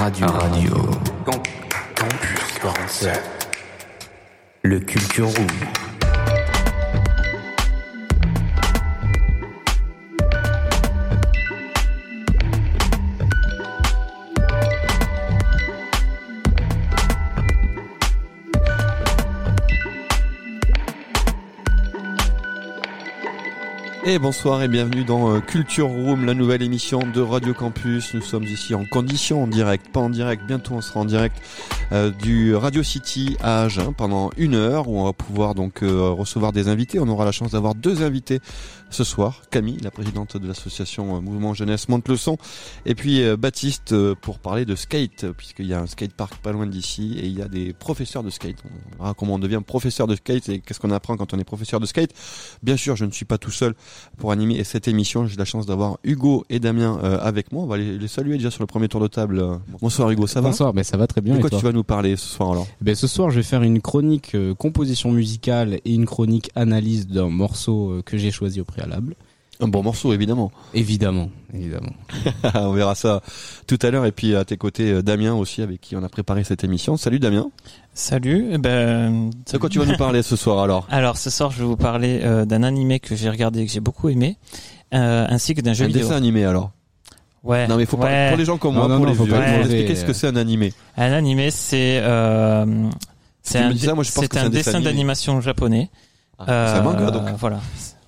Radio. Radio. Campus 47. Le Culture Room. Bonsoir et bienvenue dans euh, Culture Room, la nouvelle émission de Radio Campus. Nous sommes ici en condition, en direct, pas en direct, bientôt on sera en direct euh, du Radio City à Agen pendant une heure où on va pouvoir donc euh, recevoir des invités. On aura la chance d'avoir deux invités ce soir. Camille, la présidente de l'association Mouvement Jeunesse Monte le Son, et puis Baptiste pour parler de skate, puisqu'il y a un skatepark pas loin d'ici et il y a des professeurs de skate. On verra comment on devient professeur de skate et qu'est-ce qu'on apprend quand on est professeur de skate. Bien sûr, je ne suis pas tout seul pour animer cette émission. J'ai la chance d'avoir Hugo et Damien euh, avec moi. On va les, saluer déjà sur le premier tour de table. Bonsoir Hugo, ça va Bonsoir, mais ça va très bien. De quoi tu vas nous parler ce soir alors ben, Ce soir, je vais faire une chronique euh, composition musicale et une chronique analyse d'un morceau euh, que j'ai choisi au préalable. Un bon morceau, évidemment. Évidemment, évidemment. on verra ça tout à l'heure. Et puis à tes côtés, Damien aussi, avec qui on a préparé cette émission. Salut Damien. Salut. Eh ben, de quoi tu vas nous parler ce soir alors? Alors ce soir, je vais vous parler euh, d'un animé que j'ai regardé et que j'ai beaucoup aimé, euh, ainsi que d'un jeu un vidéo. dessin animé alors? Ouais. Non mais faut pas pour les gens comme moi, pour les vieux, expliquer ce que c'est un animé. Un animé, c'est euh, c'est un, un, dessin d'animation japonais. Ah, c'est un manga donc. Voilà.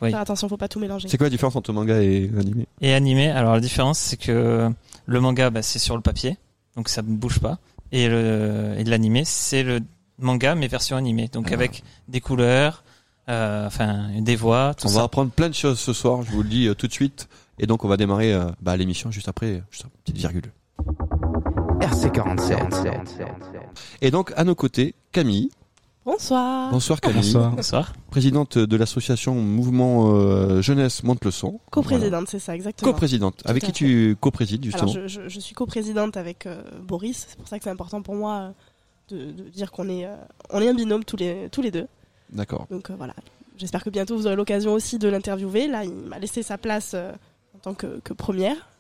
Oui. attention, faut pas tout mélanger. C'est quoi la différence entre manga et animé? Et animé, alors la différence c'est que le manga, bah, c'est sur le papier, donc ça ne bouge pas. Et le et l'animé c'est le manga mais version animée. Donc ah. avec des couleurs euh, enfin des voix tout on va apprendre plein de choses ce soir je vous le dis euh, tout de suite. Et donc on va démarrer euh, bah, l'émission juste après juste une petite virgule. RC47 et donc à nos côtés Camille Bonsoir. Bonsoir Camille. Bonsoir. Présidente de l'association Mouvement euh, Jeunesse Monte le Son. Co-présidente, c'est ça, exactement. Co-présidente. Avec qui tu co-présides justement Alors, je, je, suis co-présidente avec euh, Boris. C'est pour ça que c'est important pour moi euh, de, de dire qu'on est, on est un binôme tous les, tous les deux. D'accord. Donc voilà. J'espère que bientôt vous aurez l'occasion aussi de l'interviewer. Là, il m'a laissé sa place en tant que, que première.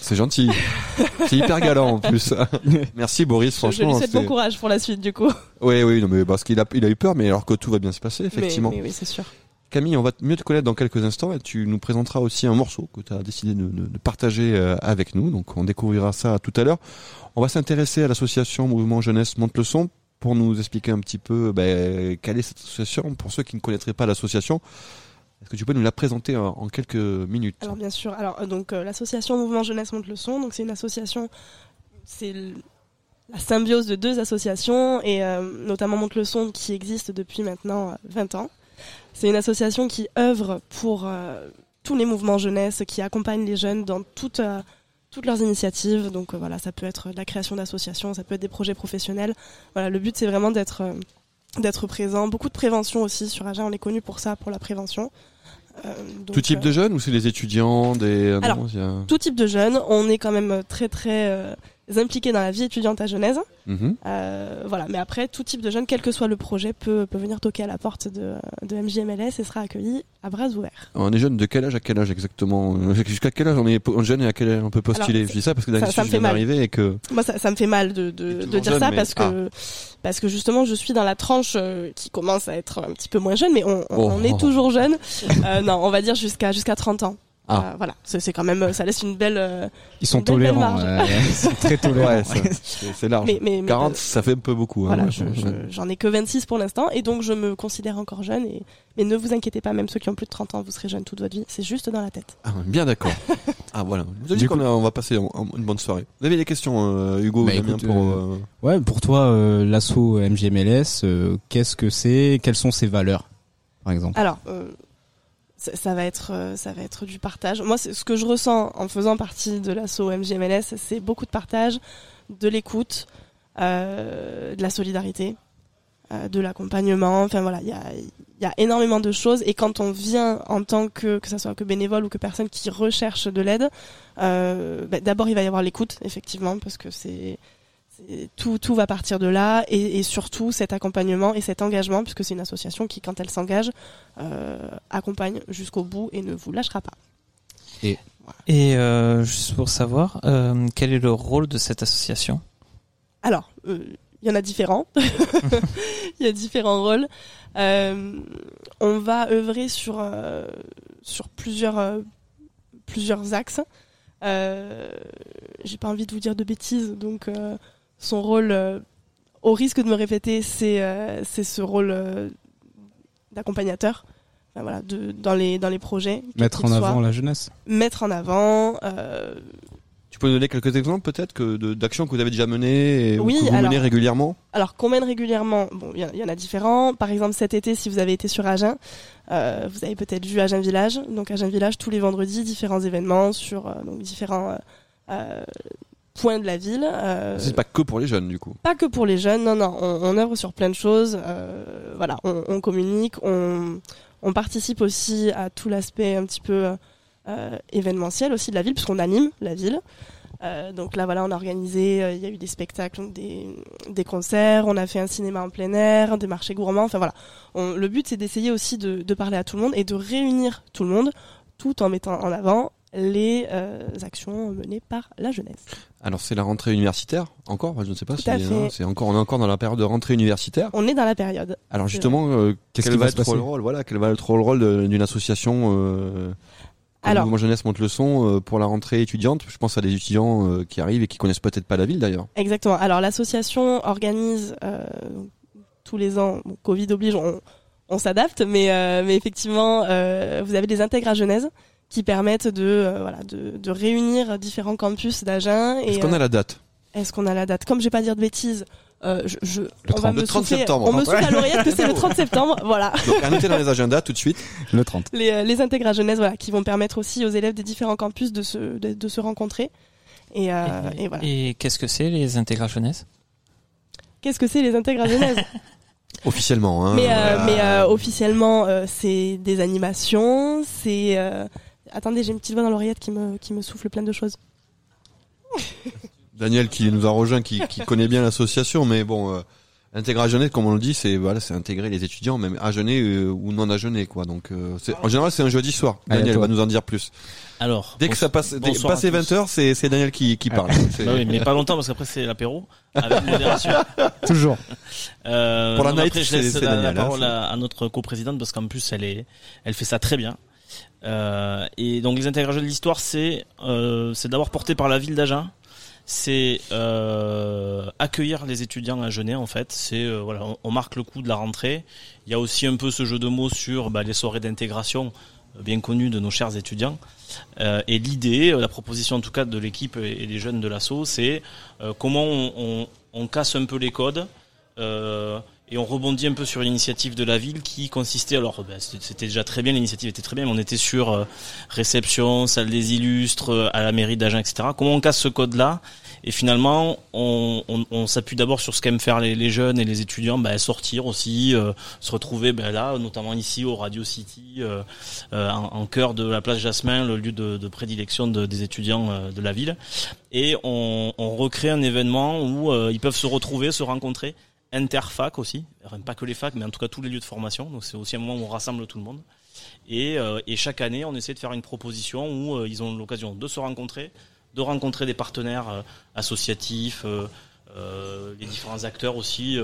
C'est gentil. c'est hyper galant en plus. Merci Boris, franchement. Je lui souhaite bon courage pour la suite du coup. Oui, oui, non, mais parce qu'il a, il a eu peur, mais alors que tout va bien se passer, effectivement. Mais, oui, c'est sûr. Camille, on va mieux te connaître dans quelques instants et tu nous présenteras aussi un morceau que tu as décidé de, de, partager euh, avec nous. Donc on découvrira ça tout à l'heure. On va s'intéresser à l'association Mouvement Jeunesse Monte le Son pour nous expliquer un petit peu ben, quelle est cette association pour ceux qui ne connaîtraient pas l'association. Est-ce que tu peux nous la présenter en, quelques minutes Alors bien sûr. Alors euh, donc euh, l'association Mouvement Jeunesse Monte le Son, donc c'est une association, c'est la symbiose de deux associations et euh, notamment Monte le Son qui existe depuis maintenant 20 ans. C'est une association qui œuvre pour tous les mouvements jeunesse, qui accompagne les jeunes dans toutes leurs initiatives. Donc voilà, ça peut être la création d'associations, ça peut être des projets professionnels. Voilà, le but c'est vraiment d'être d'être présent. Beaucoup de prévention aussi sur Agen, on est connu pour ça, pour la prévention. Euh, tout type de euh, jeunes ou c'est des étudiants, des Alors, tout type de jeunes. On est quand même très très euh, impliqués dans la vie étudiante à Genèse. Mhm. Euh, voilà, mais après, tout type de jeune, quel que soit le projet, peut, peut venir toquer à la porte de, de MJMLS et sera accueilli à bras ouverts. On est jeune de quel âge à quel âge exactement? Jusqu'à quel âge? On est jeune et à quel âge on peut postuler? Je dis ça parce que ça, ça me fait mal. et que moi ça, ça, me fait mal de, de, de dire ça parce que ah. parce que justement je suis dans la tranche euh, qui commence à être un petit peu moins jeune, mais on, on, oh. est toujours jeune. euh, non, on va dire jusqu'à jusqu'à 30 ans. Ah. Euh, voilà, c'est quand même, ça laisse une belle. Euh, Ils sont tolérants, ils sont très tolérants. c'est large. Mais, mais, 40, ça fait un peu beaucoup. Hein, j'en ai que 26 pour l'instant, et donc je me considère encore jeune. Et mais ne vous inquiétez pas, même ceux qui ont plus de 30 ans, vous serez jeune toute votre vie. C'est juste dans la tête. Ah, bien d'accord. ah voilà. Vous avez dit qu'on on va passer une bonne soirée. Vous avez des questions, euh, Hugo, bah, pour. Ouais, pour toi, l'assaut MGMLS, qu'est-ce que c'est? Quelles sont ses valeurs, par exemple? Alors ça, va être euh, ça va être du partage. Moi, ce que je ressens en faisant partie de l'asso MGMLS, c'est beaucoup de partage, de l'écoute, euh, de la solidarité, euh, de l'accompagnement. Enfin voilà, il y a, énormément de choses. Et quand on vient en tant que que ça soit que bénévole ou que personne qui recherche de l'aide, bah, d'abord il va y avoir l'écoute, effectivement, parce que c'est tout, tout va partir de là et, et, surtout cet accompagnement et cet engagement puisque c'est une association qui quand elle s'engage euh, accompagne jusqu'au bout et ne vous lâchera pas. Et Et euh, juste pour savoir, euh, quel est le rôle de cette association? Alors, il y en a différents. Il y a différents rôles. On va œuvrer sur sur plusieurs plusieurs axes. J'ai pas envie de vous dire de bêtises, donc son rôle, euh, au risque de me répéter, c'est euh, c'est ce rôle euh, d'accompagnateur. Enfin, voilà, de, dans les dans les projets. Mettre en avant la jeunesse. Mettre en avant. euh, Tu peux nous donner quelques exemples peut-être que de- d'actions que vous avez déjà menées et ou Oui, que vous alors- menez régulièrement? Alors qu'on mène régulièrement, bon, il y, en- il y en a différents. Par exemple, cet été, si vous avez été sur Agen, euh, vous avez peut-être vu Agen Village. Donc Agen Village, tous les vendredis, différents événements sur euh, donc différents euh, points de la ville. Euh, C'est pas que pour les jeunes du coup. pas que pour les jeunes, non, non, on, on œuvre sur plein de choses. euh, voilà, on, on communique, on, on participe aussi à tout l'aspect un petit peu euh, événementiel aussi de la ville, puisqu'on anime la ville. Donc là, voilà, on a organisé, il y a eu des spectacles, des, des concerts, on a fait un cinéma en plein air, des marchés gourmands. Enfin voilà, le but c'est d'essayer aussi de, de parler à tout le monde et de réunir tout le monde, tout en mettant en avant les euh, actions menées par la jeunesse. Alors c'est la rentrée universitaire encore, je ne sais pas Tout si hein, c'est encore on est encore dans la période de rentrée universitaire. On est dans la période. Alors justement, euh, Qu'est-ce quel qui va va se être le rôle Voilà, quel va être le rôle d'une association euh, comme Alors- Mouvement Jeunesse monte le son euh, pour la rentrée étudiante? Je pense à des étudiants euh, qui arrivent et qui connaissent peut-être pas la ville d'ailleurs. Exactement. Alors l'association organise euh, tous les ans, bon, Covid oblige, on, on s'adapte, mais, euh, mais effectivement, euh, vous avez des intègres à Genèse qui permettent de, euh, voilà, de, de réunir différents campus d'Agen. Est-ce qu'on a euh, la date est-ce qu'on a la date? Comme je vais pas dire de bêtises, euh, je, je, on 30 va me le 30 souffler- septembre, On me souffle à l'oreillette que c'est le 30 septembre. Voilà. Donc à noter dans les agendas tout de suite. Le 30. Les, euh, les intègres à Genèse, voilà, qui vont permettre aussi aux élèves des différents campus de se, de, de se rencontrer. Et, euh, Et, et voilà. et qu'est-ce que c'est les intégrales jeunesse? Qu'est-ce que c'est les intègres à Genèse Officiellement. Hein, Mais, euh, mais euh, officiellement, euh, c'est des animations, c'est... Attendez, j'ai une petite voix dans l'oreillette qui me, qui me souffle plein de choses. Daniel qui nous a rejoint, qui, qui connaît bien l'association, mais bon, euh, intégrer à Genève, comme on le dit, c'est voilà, c'est intégrer les étudiants, même à Genève euh, ou non à Genève, quoi. Donc, euh, c'est- en général, c'est un jeudi soir. Daniel va nous en dire plus. Alors, Dès que ça passe, dès, passé à tous. 20 heures, c'est c'est Daniel qui, qui parle. C'est- Bah oui, mais pas longtemps parce qu'après c'est l'apéro avec modération. Toujours. Euh, Pour la non, night, après, je laisse c'est la, la Daniel, hein, parole à notre coprésidente parce qu'en plus elle est, elle fait ça très bien. Euh, et donc les intégrations de l'histoire, c'est euh, c'est d'abord porté par la ville d'Agen. C'est euh, accueillir les étudiants à Genève en fait. C'est voilà, on, marque le coup de la rentrée. Il y a aussi un peu ce jeu de mots sur bah, les soirées d'intégration bien connues de nos chers étudiants. Et l'idée, la proposition en tout cas de l'équipe et des jeunes de l'assaut, c'est comment on, casse un peu les codes et on rebondit un peu sur l'initiative de la ville qui consistait, alors ben, c'était déjà très bien, l'initiative était très bien, mais on était sur euh, réception, salle des illustres, euh, à la mairie d'Agen, etc. Comment on casse ce code-là? Et finalement, on, on, on s'appuie d'abord sur ce qu'aiment faire les, les jeunes et les étudiants, ben, sortir aussi, euh, se retrouver ben, là, notamment ici au Radio City, euh, euh, en, en cœur de la place Jasmin, le lieu de, de prédilection de- des étudiants de la ville. Et on, on recrée un événement où ils peuvent se retrouver, se rencontrer, interfac aussi, pas que les facs, mais en tout cas tous les lieux de formation. Donc c'est aussi un moment où on rassemble tout le monde. Et, euh, chaque année, on essaie de faire une proposition où euh, ils ont l'occasion de se rencontrer, de rencontrer des partenaires euh, associatifs, les différents acteurs aussi,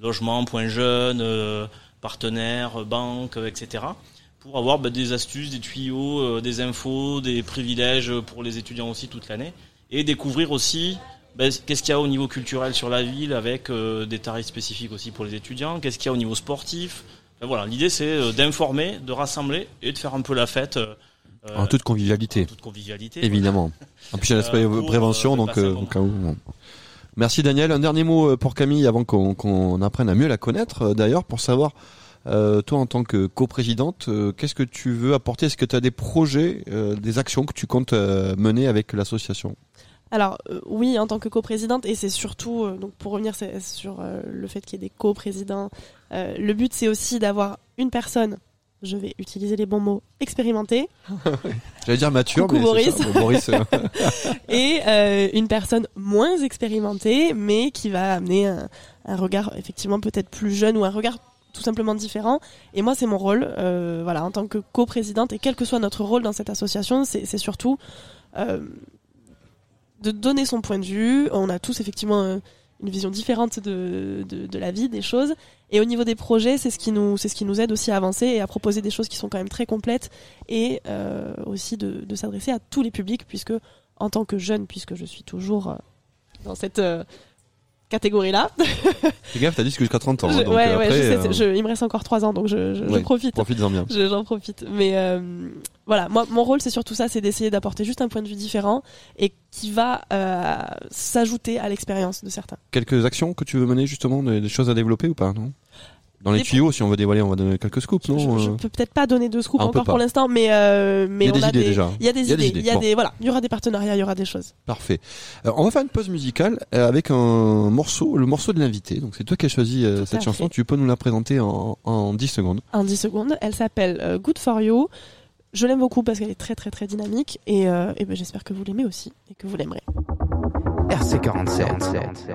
logement, point jeune, partenaires, banques, etc. Pour avoir bah, des astuces, des tuyaux, des infos, des privilèges pour les étudiants aussi toute l'année. Et découvrir aussi bah, qu'est-ce qu'il y a au niveau culturel sur la ville avec euh, des tarifs spécifiques aussi pour les étudiants, qu'est-ce qu'il y a au niveau sportif? Enfin, voilà, l'idée c'est euh, d'informer, de rassembler et de faire un peu la fête. euh, En toute convivialité, en toute convivialité. évidemment. En plus, il y a l'aspect Euh, pour, prévention, euh, donc euh, au cas où. bon. Merci Daniel. Un dernier mot euh, pour Camille avant qu'on apprenne à mieux la connaître. euh, D'ailleurs, pour savoir, euh, toi en tant que coprésidente, euh, qu'est-ce que tu veux apporter? Est-ce que tu as des projets, euh, des actions que tu comptes euh, mener avec l'association? Alors euh, oui, en tant que coprésidente, et c'est surtout, euh, donc pour revenir sur euh, le fait qu'il y ait des coprésidents, euh, le but c'est aussi d'avoir une personne, je vais utiliser les bons mots, expérimentée, J'allais dire mature, Coucou, mais Boris. ça. Boris, euh, et euh, une personne moins expérimentée, mais qui va amener un, un regard effectivement peut-être plus jeune ou un regard tout simplement différent. Et moi, c'est mon rôle, euh, voilà, en tant que coprésidente, et quel que soit notre rôle dans cette association, c'est c'est surtout euh, de donner son point de vue. On a tous effectivement euh, une vision différente de, de, la vie, des choses. Et au niveau des projets, c'est ce qui nous, c'est ce qui nous aide aussi à avancer et à proposer des choses qui sont quand même très complètes et euh, aussi de, de s'adresser à tous les publics, puisque en tant que jeune, puisque je suis toujours euh, dans cette catégorie-là, Fais gaffe, t'as dit que jusqu'à 30 ans. hein, je- donc, ouais, ouais, je sais, euh, je- il me reste encore trois ans, donc je, je, je ouais, profite. Profite-en bien. Je- J'en profite. Mais euh, voilà, moi, mon rôle, c'est surtout ça, c'est d'essayer d'apporter juste un point de vue différent et qui va euh, s'ajouter à l'expérience de certains. Quelques actions que tu veux mener justement, des, des choses à développer ou pas, non? Dans les tuyaux, si on veut dévoiler, on va donner quelques scoops, non je, je euh peux peut-être pas donner de scoop Ah, encore pour l'instant, mais euh, mais Il y a on des a idées des, déjà. Il y a des idées. Il y a Bon. des voilà, il y aura des partenariats, il y aura des choses. Parfait. Euh, on va faire une pause musicale avec un morceau, le morceau de l'invité. Donc c'est toi qui as choisi euh, Tout cette chanson. fait. Tu peux nous la présenter en, en 10 secondes. En 10 secondes, elle s'appelle euh, Good for You. Je l'aime beaucoup parce qu'elle est très très très dynamique et, euh, et ben, j'espère que vous l'aimez aussi et que vous l'aimerez. RC47.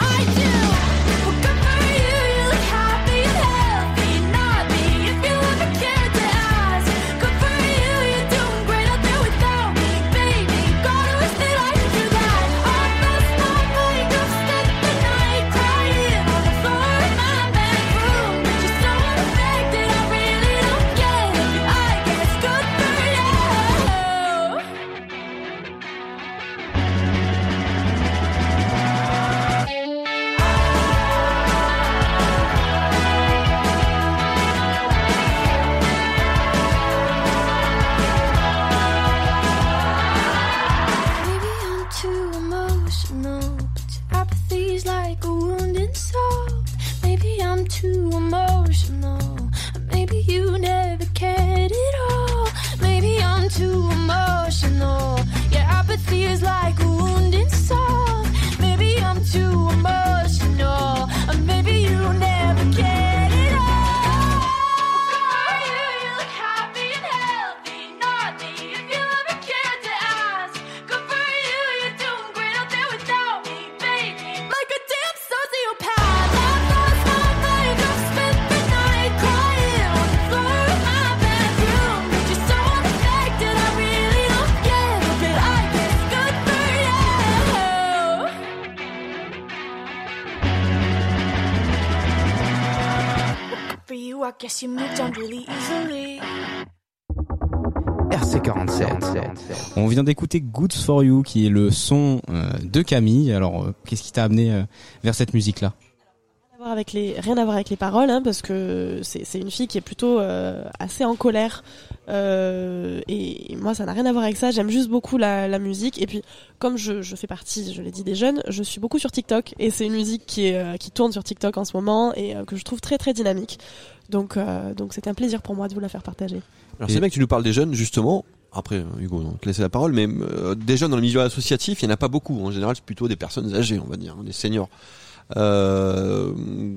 vient d'écouter Good for You, qui est le son euh, de Camille. Alors, euh, qu'est-ce qui t'a amené euh, vers cette musique-là? Rien à voir avec les, rien à voir avec les paroles, hein, parce que c'est une fille qui est plutôt euh, assez en colère. Euh, et moi, ça n'a rien à voir avec ça. J'aime juste beaucoup la, la musique. Et puis, comme je, je fais partie, je l'ai dit, des jeunes, je suis beaucoup sur TikTok. Et c'est une musique qui, est, euh, qui tourne sur TikTok en ce moment et euh, que je trouve très très dynamique. Donc, euh, donc c'était un plaisir pour moi de vous la faire partager. Alors c'est bien que tu nous parles des jeunes justement. Après Hugo, on te laisse la parole, mais euh, des dans le milieu associatif, il n'y en a pas beaucoup. En général, c'est plutôt des personnes âgées, on va dire, des seniors. Euh,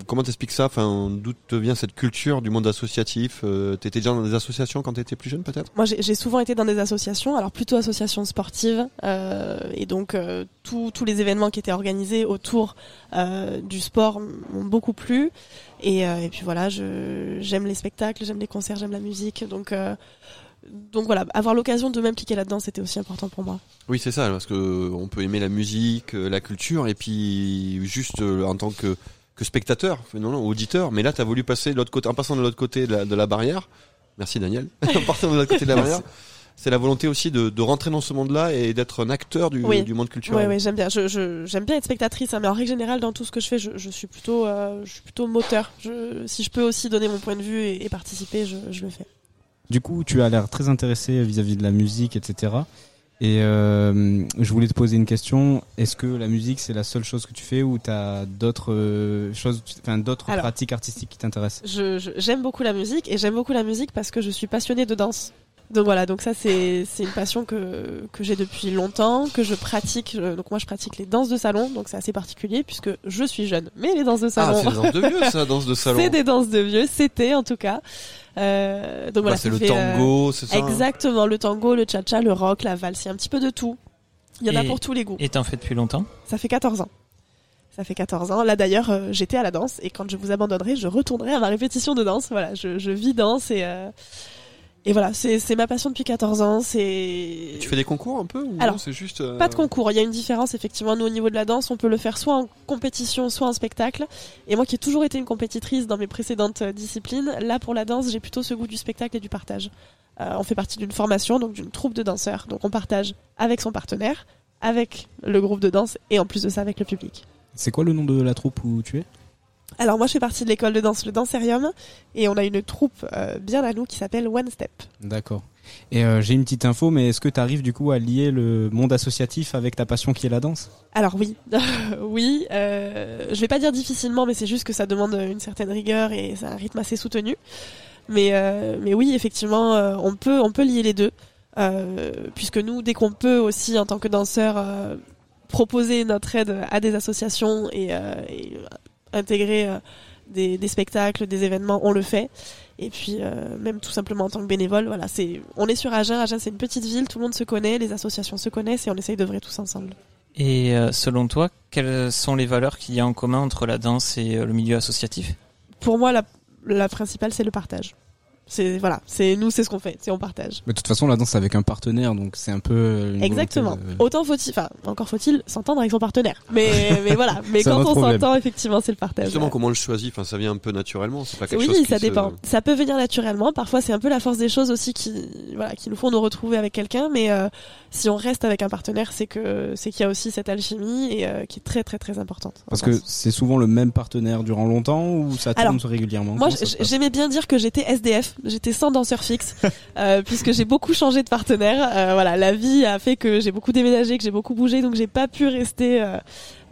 comment t'expliques ça? Enfin, d'où te vient cette culture du monde associatif? Euh, T'étais déjà dans des associations quand t'étais plus jeune, peut-être? Moi, j'ai souvent été dans des associations, alors plutôt associations sportives, euh, et donc euh, tous tous les événements qui étaient organisés autour euh, du sport m'ont beaucoup plu. Et, euh, et puis voilà, j'aime les spectacles, j'aime les concerts, j'aime la musique, donc donc voilà, avoir l'occasion de m'impliquer là-dedans, c'était aussi important pour moi. Oui, c'est ça, parce que euh, on peut aimer la musique, euh, la culture, et puis juste euh, en tant que que spectateur, non, non, auditeur. Mais là, t'as voulu passer de l'autre côté, en passant de l'autre côté de la, de la barrière. Merci Daniel. en partant de l'autre côté de la barrière. C'est la volonté aussi de, de rentrer dans ce monde-là et d'être un acteur du, Oui. du monde culturel. ouais, j'aime bien. Je, je, j'aime bien être spectatrice, hein, mais en règle générale, dans tout ce que je fais, je, je suis plutôt, euh, je suis plutôt moteur. Je, si je peux aussi donner mon point de vue et, et participer, je, je le fais. Du coup, tu as l'air très intéressé vis-à-vis de la musique, etc. Et euh, je voulais te poser une question. Est-ce que la musique, c'est la seule chose que tu fais ou tu as d'autres euh, choses, enfin d'autres Alors. pratiques artistiques qui t'intéressent? Je, je- j'aime beaucoup la musique et j'aime beaucoup la musique parce que je suis passionnée de danse. Donc voilà, donc ça c'est c'est une passion que que j'ai depuis longtemps, que je pratique. Je- donc moi je pratique les danses de salon, donc c'est assez particulier puisque je suis jeune. Mais les danses de Ah, salon, c'est des danses de vieux, ça, danse de salon. c'est des danses de vieux. C'était en tout cas. Euh, donc Bah, voilà, c'est ça le fait, euh, tango, c'est ça. hein Exactement, le tango, le cha-cha, le rock, la valse, il y a un petit peu de tout. Il y en a pour tous les goûts. Et t'en fais depuis longtemps Ça fait 14 ans. Ça fait 14 ans. Là d'ailleurs, euh, j'étais à la danse et quand je vous abandonnerai, je retournerai à ma répétition de danse. Voilà, je, je vis danse et euh, et voilà, c'est ma passion depuis 14 ans. C'est Tu fais des concours un peu ou Alors, non, c'est juste euh, pas de concours. Il y a une différence effectivement. Nous au niveau de la danse, on peut le faire soit en compétition, soit en spectacle. Et moi qui ai toujours été une compétitrice dans mes précédentes euh, disciplines, là pour la danse, j'ai plutôt ce goût du spectacle et du partage. Euh, on fait partie d'une formation, donc d'une troupe de danseurs. Donc on partage avec son partenaire, avec le groupe de danse et en plus de ça avec le public. C'est quoi le nom de la troupe où tu es? Alors moi je fais partie de l'école de danse le Danserium et on a une troupe euh, bien à nous qui s'appelle One Step. D'accord. Et euh, j'ai une petite info, mais est-ce que tu arrives du coup à lier le monde associatif avec ta passion qui est la danse? Alors oui, oui, euh, je vais pas dire difficilement mais c'est juste que ça demande une certaine rigueur et c'est un rythme assez soutenu. Mais euh, mais oui effectivement on peut on peut lier les deux puisque nous dès qu'on peut aussi en tant que danseur proposer notre aide à des associations et, et, intégrer euh, des, des spectacles, des événements, on le fait. Et puis euh, même tout simplement en tant que bénévole, voilà, c'est on est sur Agen. Agen c'est une petite ville, tout le monde se connaît, les associations se connaissent et on essaye d'œuvrer tous ensemble. Et euh, selon toi, quelles sont les valeurs qu'il y a en commun entre la danse et euh, le milieu associatif? Pour moi, la, la principale c'est le partage. C'est voilà, c'est nous, c'est ce qu'on fait, c'est on partage. Mais de toute façon, la danse c'est avec un partenaire, donc c'est un peu. euh, une Exactement. de- Autant faut-il, enfin encore faut-il s'entendre avec son partenaire. Mais mais voilà, mais quand on s'entend, effectivement, c'est le partage. Justement, comment on le choisit Enfin, ça vient un peu naturellement. C'est pas quelque Oui, chose qui ça se- dépend. Ça peut venir naturellement. Parfois, c'est un peu la force des choses aussi qui, voilà, qui nous font nous retrouver avec quelqu'un. Mais euh, si on reste avec un partenaire, c'est que c'est qu'il y a aussi cette alchimie et euh, qui est très très très importante. Parce que c'est souvent le même partenaire durant longtemps ou ça tourne Alors, régulièrement? Moi, j'aimais bien dire que j'étais SDF. J'étais sans danseur fixe, euh, puisque j'ai beaucoup changé de partenaire. Euh, voilà, la vie a fait que j'ai beaucoup déménagé, que j'ai beaucoup bougé, donc j'ai pas pu rester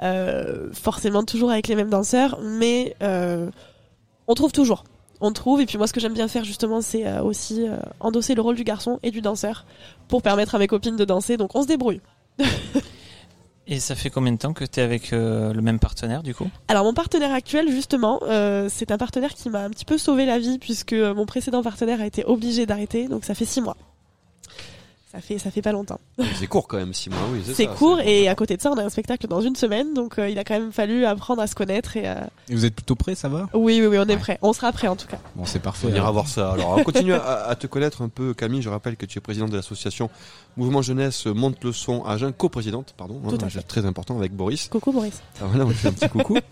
euh, forcément toujours avec les mêmes danseurs. Mais on trouve toujours. On trouve. Et puis moi, ce que j'aime bien faire justement, c'est aussi endosser le rôle du garçon et du danseur pour permettre à mes copines de danser. Donc on se débrouille. Et ça fait combien de temps que tu es avec euh, le même partenaire du coup? Alors mon partenaire actuel, justement, euh, c'est un partenaire qui m'a un petit peu sauvé la vie puisque euh, mon précédent partenaire a été obligé d'arrêter, donc ça fait six mois. Ça fait ça fait pas longtemps. C'est court quand même, six mois. Oui, C'est court et à côté de ça, on a un spectacle dans une semaine, donc euh, il a quand même fallu apprendre à se connaître et euh, Et vous êtes plutôt prêt, ça va? Oui oui oui, on est Ouais. prêt. On sera prêt en tout cas. Bon, c'est parfait. On ira voir ça. Alors, on continue à, à te connaître un peu, Camille. Je rappelle que tu es présidente de l'association Mouvement Jeunesse Monte le Son à Agen, coprésidente, pardon. Tout à hein, fait. Très important avec Boris. Coucou Maurice. Ah, voilà, on fait un petit coucou.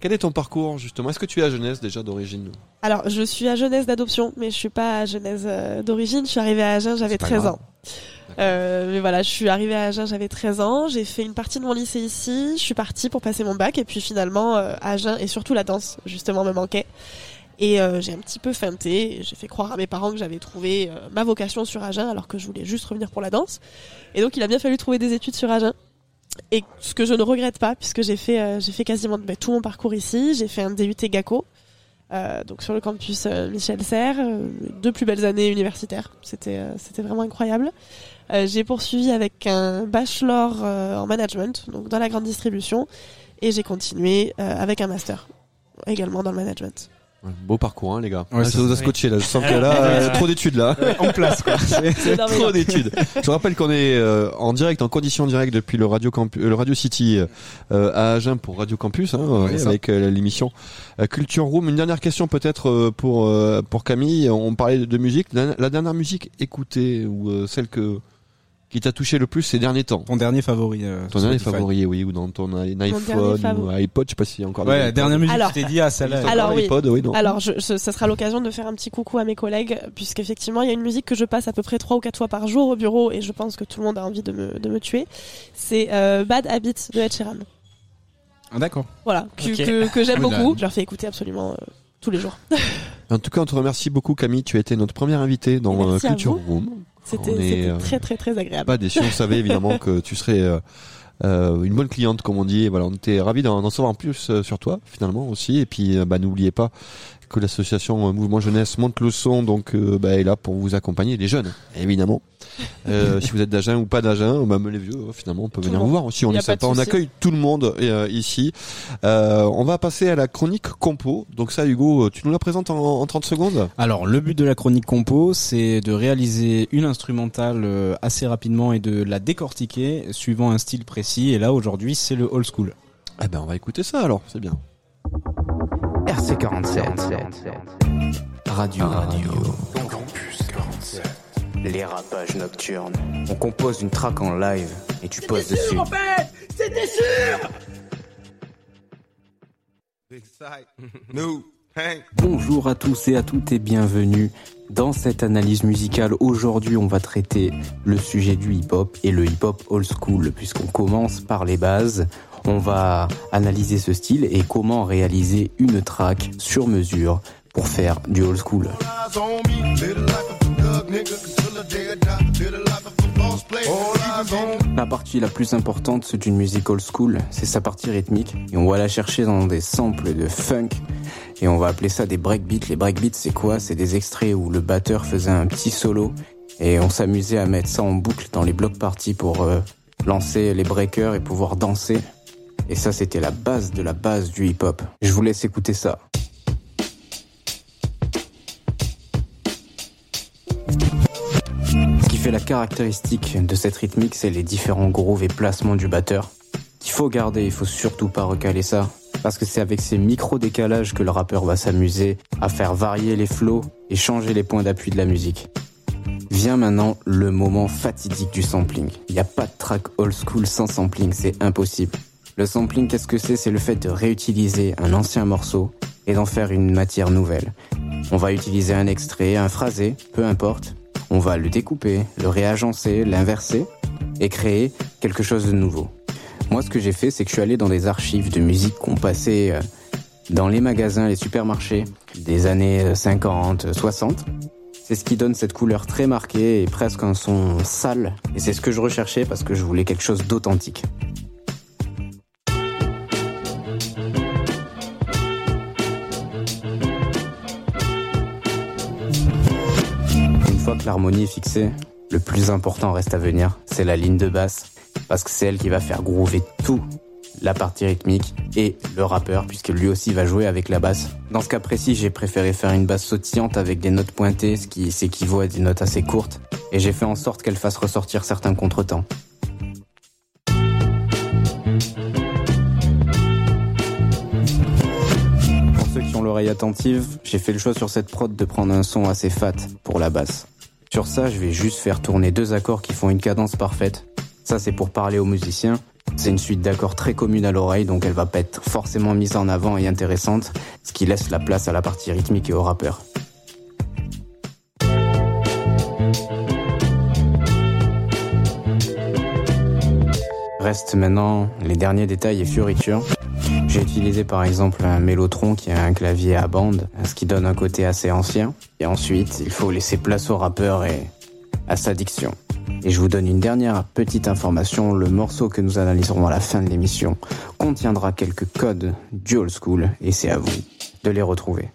Quel est ton parcours justement? Est-ce que tu es à Jeunesse déjà d'origine? Alors je suis à Genèse d'adoption, mais je suis pas à Genèse euh, d'origine. Je suis arrivée à Agen, j'avais C'est pas 13 grave. ans. Euh, mais voilà, je suis arrivée à Agen, j'avais 13 ans. J'ai fait une partie de mon lycée ici. Je suis partie pour passer mon bac et puis finalement euh, Agen et surtout la danse justement me manquait. Et euh, j'ai un petit peu feinté. J'ai fait croire à mes parents que j'avais trouvé euh, ma vocation sur Agen alors que je voulais juste revenir pour la danse. Et donc il a bien fallu trouver des études sur Agen. Et ce que je ne regrette pas puisque j'ai fait euh, j'ai fait quasiment tout mon parcours ici. J'ai fait un DUT GACO. euh, donc sur le campus euh, Michel Serres, euh, deux plus belles années universitaires. C'était c'était vraiment incroyable. J'ai poursuivi avec un bachelor en management, donc dans la grande distribution. Et j'ai continué avec un master également dans le management. Beau parcours, hein, les gars. Ouais, Ah, ça, vous a scotché là. Je sens que là, euh, trop d'études là. en place quoi. C'est- Trop d'études. Je vous rappelle qu'on est euh, en direct, en condition directe depuis le Radio Campu- euh, le Radio City euh, à Agen pour Radio Campus, hein, Ouais, ça. avec euh, l'émission euh, Culture Room. Une dernière question peut-être euh, pour euh, pour Camille. On parlait de musique. La, la dernière musique écoutée ou euh, celle que qui t'a touché le plus ces derniers temps. Ton dernier favori. euh, Ton dernier Spotify. favori, oui, ou dans ton i- iPhone ou iPod, je sais pas s'il y a encore. Ouais, des la dernière musique Alors- que tu t'es dit ah celle-là. Alors, oui. l'iPod, oui, non. Alors, je, ce- ça sera l'occasion de faire un petit coucou à mes collègues, puisqu'effectivement, il y a une musique que je passe à peu près trois ou quatre fois par jour au bureau, et je pense que tout le monde a envie de me, de me tuer. C'est euh, Bad Habits de Ed Sheeran. Ah, D'accord. Voilà, que, que, que j'aime beaucoup. Je leur fais écouter absolument euh, tous les jours. En tout cas, on te remercie beaucoup, Camille. Tu as été notre première invitée dans euh, Culture vous. Room. C'était euh, très très très agréable. pas déçu. On savait évidemment que tu serais euh, euh, une bonne cliente, comme on dit. Et voilà, on était ravis d'en savoir plus euh, sur toi, finalement aussi. Et puis, bah, n'oubliez pas que l'association Mouvement Jeunesse monte le son, donc euh, bah, est là pour vous accompagner, les jeunes, évidemment. Euh, si vous êtes d'Agen ou pas d'Agen, même les vieux, euh, finalement, on peut Tout venir vous voir aussi. On est sympa, on accueille tout le monde euh, ici. Euh, on va passer à la chronique compo. Donc ça, Hugo, tu nous la présentes en, en 30 secondes Alors, le but de la chronique compo, c'est de réaliser une instrumentale assez rapidement et de la décortiquer suivant un style précis. Et là, aujourd'hui, c'est le old school. Eh ben, on va écouter ça alors. C'est bien. RC47. Radio. Radio. Campus 47. Les rapages nocturnes. On compose une track en live et tu poses dessus. Bonjour à tous et à toutes et bienvenue dans cette analyse musicale. Aujourd'hui, on va traiter le sujet du hip-hop et le hip-hop old school puisqu'on commence par les bases. On va analyser ce style et comment réaliser une track sur mesure pour faire du old school. La partie la plus importante d'une musique old school, c'est sa partie rythmique. Et on va la chercher dans des samples de funk. Et on va appeler ça des breakbeats. Les breakbeats, c'est quoi? C'est des extraits où le batteur faisait un petit solo. Et on s'amusait à mettre ça en boucle dans les blocs parties pour euh, lancer les breakers et pouvoir danser. Et ça, c'était la base de la base du hip-hop. Je vous laisse écouter ça. Ce qui fait la caractéristique de cette rythmique, c'est les différents grooves et placements du batteur. Qu'il faut garder, il faut surtout pas recaler ça. Parce que c'est avec ces micro-décalages que le rappeur va s'amuser à faire varier les flows et changer les points d'appui de la musique. Vient maintenant le moment fatidique du sampling. Il n'y a pas de track old school sans sampling, c'est impossible. Le sampling, qu'est-ce que c'est? C'est le fait de réutiliser un ancien morceau et d'en faire une matière nouvelle. On va utiliser un extrait, un phrasé, peu importe. On va le découper, le réagencer, l'inverser et créer quelque chose de nouveau. Moi, ce que j'ai fait, c'est que je suis allé dans des archives de musique qu'on passait euh, dans les magasins, les supermarchés des années euh, 50, 60. C'est ce qui donne cette couleur très marquée et presque un son sale. Et c'est ce que je recherchais parce que je voulais quelque chose d'authentique. L'harmonie est fixée, le plus important reste à venir, c'est la ligne de basse, parce que c'est elle qui va faire groover tout, la partie rythmique et le rappeur, puisque lui aussi va jouer avec la basse. Dans ce cas précis, j'ai préféré faire une basse sautillante avec des notes pointées, ce qui s'équivaut à des notes assez courtes, et j'ai fait en sorte qu'elle fasse ressortir certains contretemps. Pour ceux qui ont l'oreille attentive, j'ai fait le choix sur cette prod de prendre un son assez fat pour la basse. Sur ça, je vais juste faire tourner deux accords qui font une cadence parfaite. Ça, c'est pour parler aux musiciens. C'est une suite d'accords très commune à l'oreille, donc elle va pas être forcément mise en avant et intéressante, ce qui laisse la place à la partie rythmique et au rappeur. Reste maintenant les derniers détails et fioritures. J'ai utilisé par exemple un mélotron qui a un clavier à bande, ce qui donne un côté assez ancien. Et ensuite, il faut laisser place au rappeur et à sa diction. Et je vous donne une dernière petite information, le morceau que nous analyserons à la fin de l'émission contiendra quelques codes du old school et c'est à vous de les retrouver.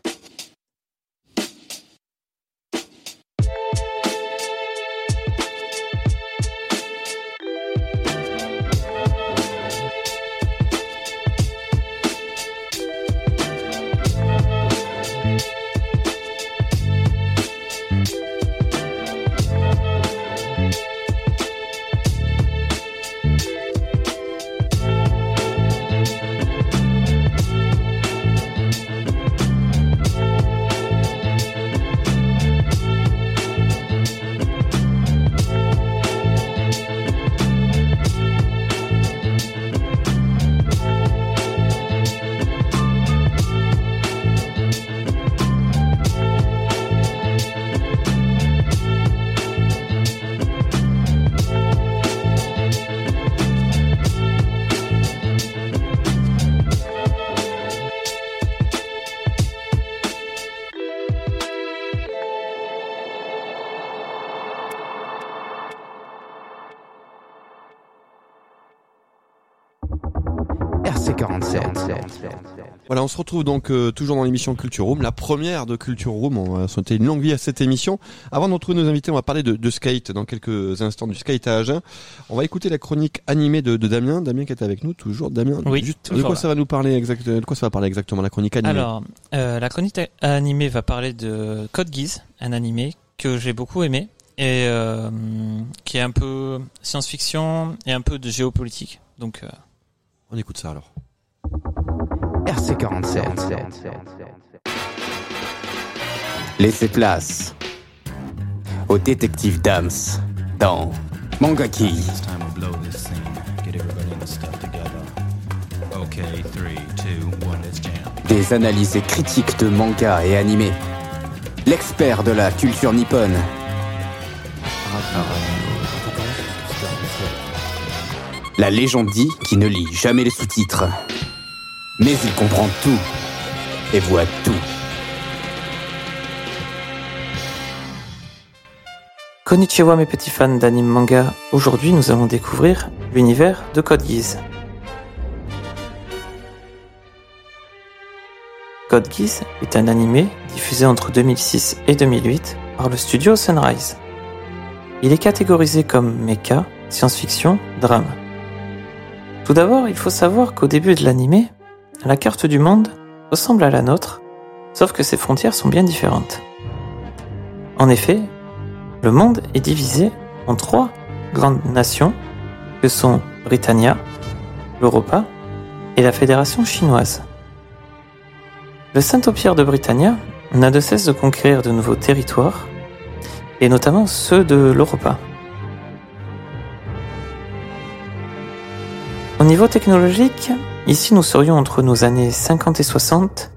Voilà, on se retrouve donc euh, toujours dans l'émission Culture Room, la première de Culture Room. On va souhaiter une longue vie à cette émission. Avant de retrouver nos invités, on va parler de, de skate dans quelques instants, du skate à Agen. On va écouter la chronique animée de, de Damien. Damien qui est avec nous toujours. Damien, Oui, juste, de quoi là. ça va nous parler exact, de quoi ça va parler exactement la chronique animée? Alors, euh, la chronique animée va parler de Code Geass, un animé que j'ai beaucoup aimé et euh, qui est un peu science-fiction et un peu de géopolitique. Donc, On écoute ça alors. RC47. Laissez place au détective Dams dans Manga Key. It's time to blow this scene. Get everybody in the stuff together. Okay, three, two, one, let's jam. Des analyses et critiques de manga et animés. L'expert de la culture nippone. La légende dit qu'il ne lit jamais les sous-titres. Mais il comprend tout et voit tout. Konnichiwa mes petits fans d'anime manga, aujourd'hui nous allons découvrir l'univers de Code Geass. Code Geass est un animé diffusé entre 2006 et 2008 par le studio Sunrise. Il est catégorisé comme mecha, science-fiction, drame. Tout d'abord, il faut savoir qu'au début de l'animé, la carte du monde ressemble à la nôtre, sauf que ses frontières sont bien différentes. En effet, le monde est divisé en trois grandes nations que sont Britannia, l'Europa et la Fédération chinoise. Le Saint-Empire de Britannia n'a de cesse de conquérir de nouveaux territoires, et notamment ceux de l'Europa. Au niveau technologique, ici nous serions entre nos années 50 et 60,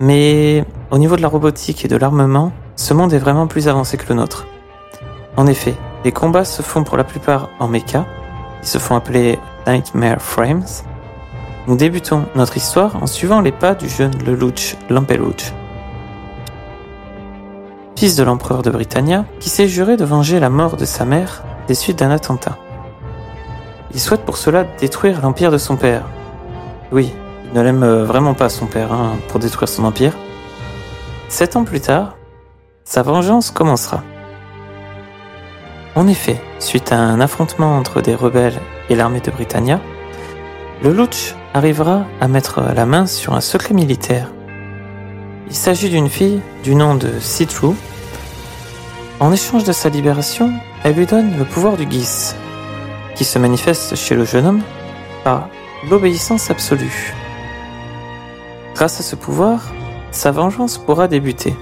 mais au niveau de la robotique et de l'armement, ce monde est vraiment plus avancé que le nôtre. En effet, les combats se font pour la plupart en mecha, qui se font appeler Nightmare Frames. Nous débutons notre histoire en suivant les pas du jeune Lelouch Lampelouch, fils de l'empereur de Britannia, qui s'est juré de venger la mort de sa mère des suites d'un attentat. Il souhaite pour cela détruire l'empire de son père. Oui, il ne l'aime euh, vraiment pas son père hein, pour détruire son empire. Sept ans plus tard, sa vengeance commencera. En effet, suite à un affrontement entre des rebelles et l'armée de Britannia, le Luch arrivera à mettre la main sur un secret militaire. Il s'agit d'une fille du nom de Citru. En échange de sa libération, elle lui donne le pouvoir du Gis, qui se manifeste chez le jeune homme par l'obéissance absolue. Grâce à ce pouvoir, sa vengeance pourra débuter.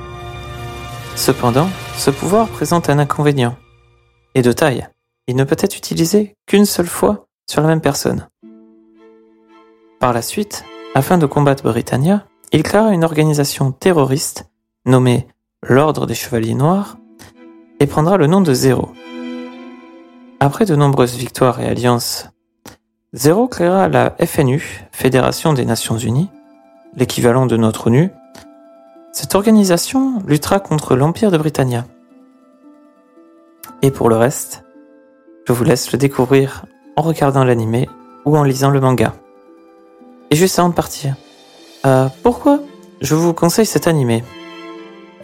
Cependant, ce pouvoir présente un inconvénient et de taille. Il ne peut être utilisé qu'une seule fois sur la même personne. Par la suite, afin de combattre Britannia, il créera une organisation terroriste nommée l'Ordre des Chevaliers Noirs et prendra le nom de Zéro. Après de nombreuses victoires et alliances, Zéro créera la FNU, Fédération des Nations Unies, l'équivalent de notre ONU. Cette organisation luttera contre l'Empire de Britannia. Et pour le reste, je vous laisse le découvrir en regardant l'animé ou en lisant le manga. Et juste avant de partir, euh, pourquoi je vous conseille cet animé?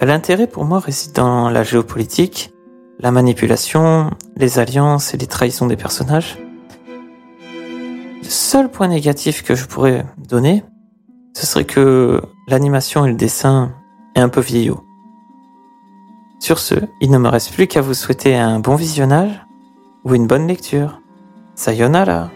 L'intérêt pour moi réside dans la géopolitique, la manipulation, les alliances et les trahisons des personnages. Seul point négatif que je pourrais donner, ce serait que l'animation et le dessin est un peu vieillot. Sur ce, il ne me reste plus qu'à vous souhaiter un bon visionnage ou une bonne lecture. Sayonara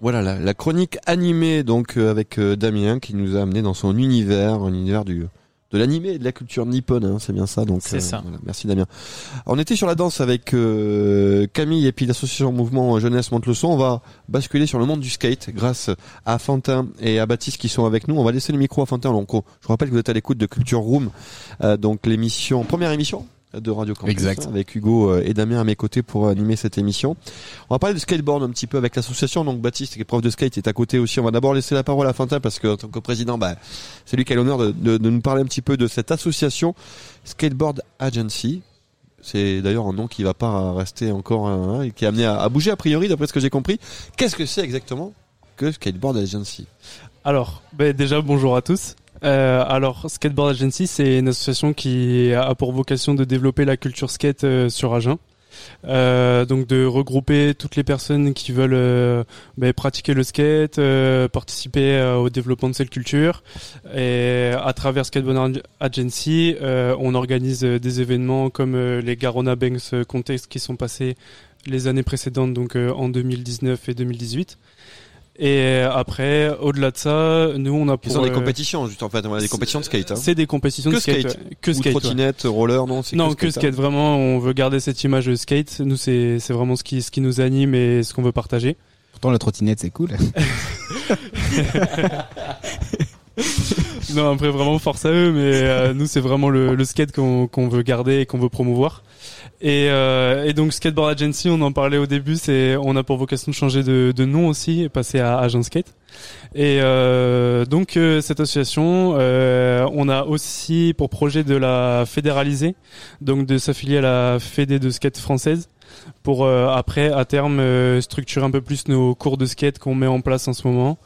Voilà la, la chronique animée donc euh, avec euh, Damien qui nous a amené dans son univers, un univers du de l'animé et de la culture nippone, hein, c'est bien ça. Donc C'est ça. voilà, merci Damien. On était sur la danse avec euh, Camille et puis l'association Mouvement Jeunesse monte le son. On va basculer sur le monde du skate grâce à Fantin et à Baptiste qui sont avec nous. On va laisser le micro à Fantin. Donc, on- je vous rappelle que vous êtes à l'écoute de Culture Room, euh, donc l'émission première émission de Radio Campus, Exact. hein, avec Hugo euh, et Damien à mes côtés pour animer cette émission. On va parler de skateboard un petit peu avec l'association. Donc Baptiste, qui est prof de skate, est à côté aussi. On va d'abord laisser la parole à Fantin parce que en tant que président, bah, c'est lui qui a l'honneur de, de- de nous parler un petit peu de cette association Skateboard Agency. C'est d'ailleurs un nom qui va pas rester encore hein, et qui est amené à, à bouger a priori d'après ce que j'ai compris. Qu'est-ce que c'est exactement que Skateboard Agency? Alors, ben déjà bonjour à tous. Euh, alors, Skateboard Agency, c'est une association qui a pour vocation de développer la culture skate euh, sur Agen. Euh, donc de regrouper toutes les personnes qui veulent euh, ben, pratiquer le skate, euh, participer euh, au développement de cette culture. Et à travers Skateboard Agency, on organise des événements comme les Garona Banks Contest qui sont passés les années précédentes, donc en 2019 et 2018. Et après, au-delà de ça, nous on a Ce pour sont des euh, compétitions, juste en fait, des compétitions de skate. Hein. c'est des compétitions Que de skate, skate. ouais. que Ou skate. ouais. trottinette, roller, non c'est Non, que hein. skate. Vraiment, on veut garder cette image de skate. Nous, c'est c'est vraiment ce qui ce qui nous anime et ce qu'on veut partager. Pourtant, la trottinette, c'est cool. Non, après vraiment force à eux, mais euh, nous c'est vraiment le, le skate qu'on qu'on veut garder et qu'on veut promouvoir. Et, euh, et donc Skateboard Agency, on en parlait au début, c'est on a pour vocation de changer de, de nom aussi et passer à Agent Skate. Et euh, donc euh, cette association, euh, on a aussi pour projet de la fédéraliser, donc de s'affilier à la Fédé de skate française pour euh, après à terme structurer un peu plus nos cours de skate qu'on met en place en ce moment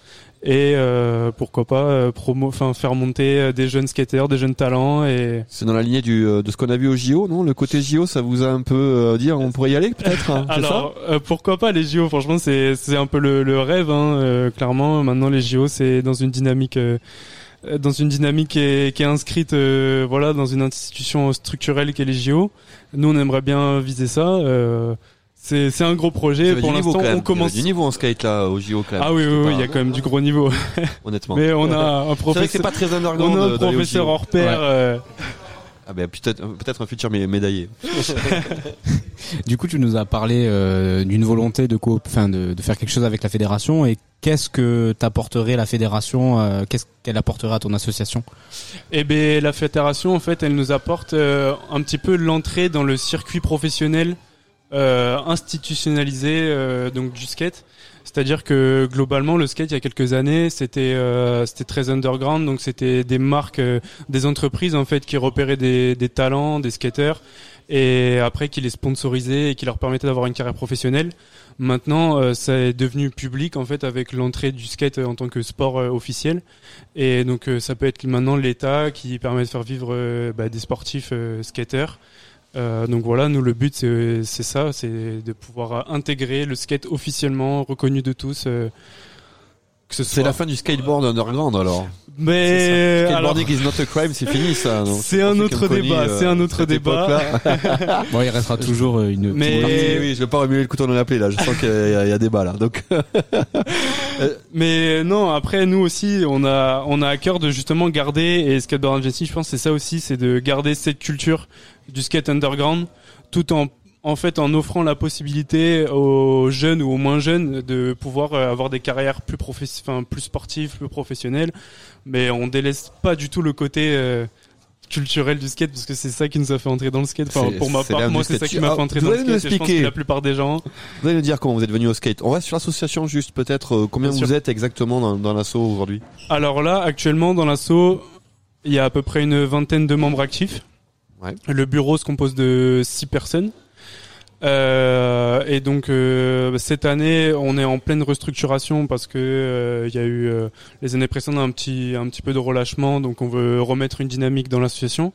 et euh, pourquoi pas euh, promo enfin faire monter euh, des jeunes skateurs des jeunes talents et C'est dans la lignée du, euh, de ce qu'on a vu au JO, non? Le côté JO, ça vous a un peu euh, dit on pourrait y aller peut-être hein, ça? Alors euh, pourquoi pas les JO franchement c'est c'est un peu le, le rêve hein, euh, clairement. Maintenant les JO c'est dans une dynamique dans une dynamique qui est, qui est inscrite euh, voilà dans une institution structurelle qui est les JO nous on aimerait bien viser ça euh, c'est c'est un gros projet pour l'instant on Il y commence avait du niveau en skate là au JO quand même. ah oui oui, oui il y a quand même du gros niveau honnêtement. mais on a un C'est vrai que c'est professeur pas très underground. on a un au professeur hors pair Ouais. euh, Ah ben peut-être peut-être un futur mé- médaillé. Du coup, tu nous as parlé euh, d'une volonté de, coop- enfin, de, de faire quelque chose avec la fédération. Et qu'est-ce que t'apporterait la fédération euh, Qu'est-ce qu'elle apporterait à ton association? Eh ben la fédération en fait elle nous apporte euh, un petit peu l'entrée dans le circuit professionnel euh, institutionnalisé euh, donc du skate. C'est-à-dire que globalement le skate il y a quelques années c'était euh, c'était très underground donc c'était des marques euh, des entreprises en fait qui repéraient des, des talents des skateurs et après qui les sponsorisaient et qui leur permettaient d'avoir une carrière professionnelle. Maintenant, euh, ça est devenu public en fait avec l'entrée du skate en tant que sport euh, officiel. Et donc euh, ça peut être maintenant l'État qui permet de faire vivre euh, bah, des sportifs skateurs. Euh, donc voilà, nous le but c'est ça, c'est de pouvoir intégrer le skate officiellement reconnu de tous. euh, ce C'est soit. la fin du skateboard underground alors. Mais alors, Skateboarding is not a crime, c'est fini ça. donc C'est un autre débat, euh, c'est un autre débat. Bon, il restera toujours euh, une Mais- partie. Oui, je vais pas remuer le couteau dans la plaie là. Je sens qu'il y, y a débat là. Donc Mais non, après nous aussi, on a on a à cœur de justement garder et Skateboard Agency, je pense, c'est ça aussi, c'est de garder cette culture du skate underground, tout en en fait en offrant la possibilité aux jeunes ou aux moins jeunes de pouvoir euh, avoir des carrières plus enfin plus sportives, plus professionnelles, mais on délaisse pas du tout le côté euh, culturel du skate parce que c'est ça qui nous a fait entrer dans le skate. Enfin, pour ma part, moi, c'est ça qui m'a Ah, fait entrer dans le skate. Et je pense que expliquer. la plupart des gens. vous allez nous dire comment vous êtes venu au skate. On reste sur l'association juste peut-être. euh, combien Bien vous sûr. êtes exactement dans, dans l'asso aujourd'hui? Alors là, actuellement, dans l'assaut, il y a à peu près une vingtaine de membres actifs. Ouais. Le bureau se compose de six personnes. Euh, et donc euh, cette année, on est en pleine restructuration parce que euh, il y a eu euh, les années précédentes un petit un petit peu de relâchement, donc on veut remettre une dynamique dans l'association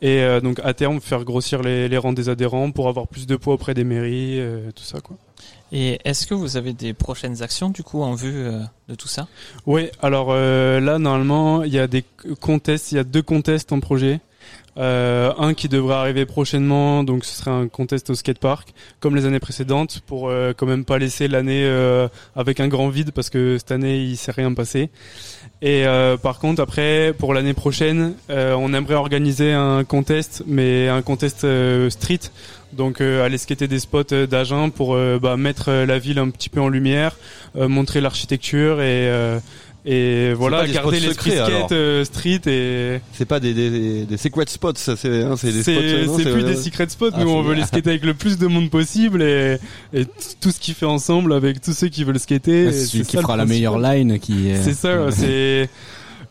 et euh, donc à terme faire grossir les, les rangs des adhérents pour avoir plus de poids auprès des mairies, euh, tout ça quoi. Et est-ce que vous avez des prochaines actions du coup en vue euh, de tout ça? Oui, alors euh, là normalement il y a des contests, il y a deux contests en projet. Euh, un qui devrait arriver prochainement, donc ce serait un contest au skatepark, comme les années précédentes, pour euh, quand même pas laisser l'année euh, avec un grand vide parce que cette année il s'est rien passé. Et euh, par contre après pour l'année prochaine, euh, on aimerait organiser un contest, mais un contest euh, street, donc aller skater des spots d'Agen pour bah, mettre la ville un petit peu en lumière, montrer l'architecture et et voilà, garder les skate euh, street et. C'est pas des, des, des, secret spots, ça c'est hein, des C'est plus des secret spots, ah, nous on veut les skater avec le plus de monde possible et, et tout ce qui fait ensemble avec tous ceux qui veulent skater. Celui qui fera la meilleure line qui. Euh... C'est ça, c'est.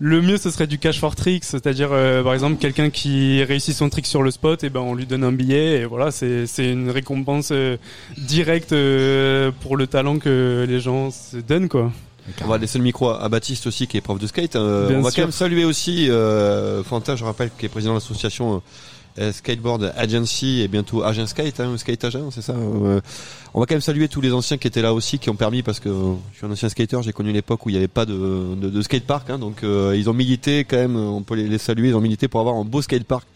Le mieux, ce serait du cash for tricks c'est-à-dire euh, par exemple quelqu'un qui réussit son trick sur le spot, et ben on lui donne un billet, et voilà, c'est une récompense euh, directe euh, pour le talent que les gens se donnent, quoi on va laisser le micro à, Baptiste aussi qui est prof de skate. Euh, on va quand même saluer aussi euh, Fanta, je rappelle, qui est président de l'association euh, Skateboard Agency et bientôt Agent Skate, hein, Skate Agent, c'est ça. Hein, euh, on va quand même saluer tous les anciens qui étaient là aussi, qui ont permis parce que euh, je suis un ancien skater, j'ai connu l'époque où il n'y avait pas de, de, de skatepark, hein, donc ils ont milité quand même. On peut les, les saluer, ils ont milité pour avoir un beau skatepark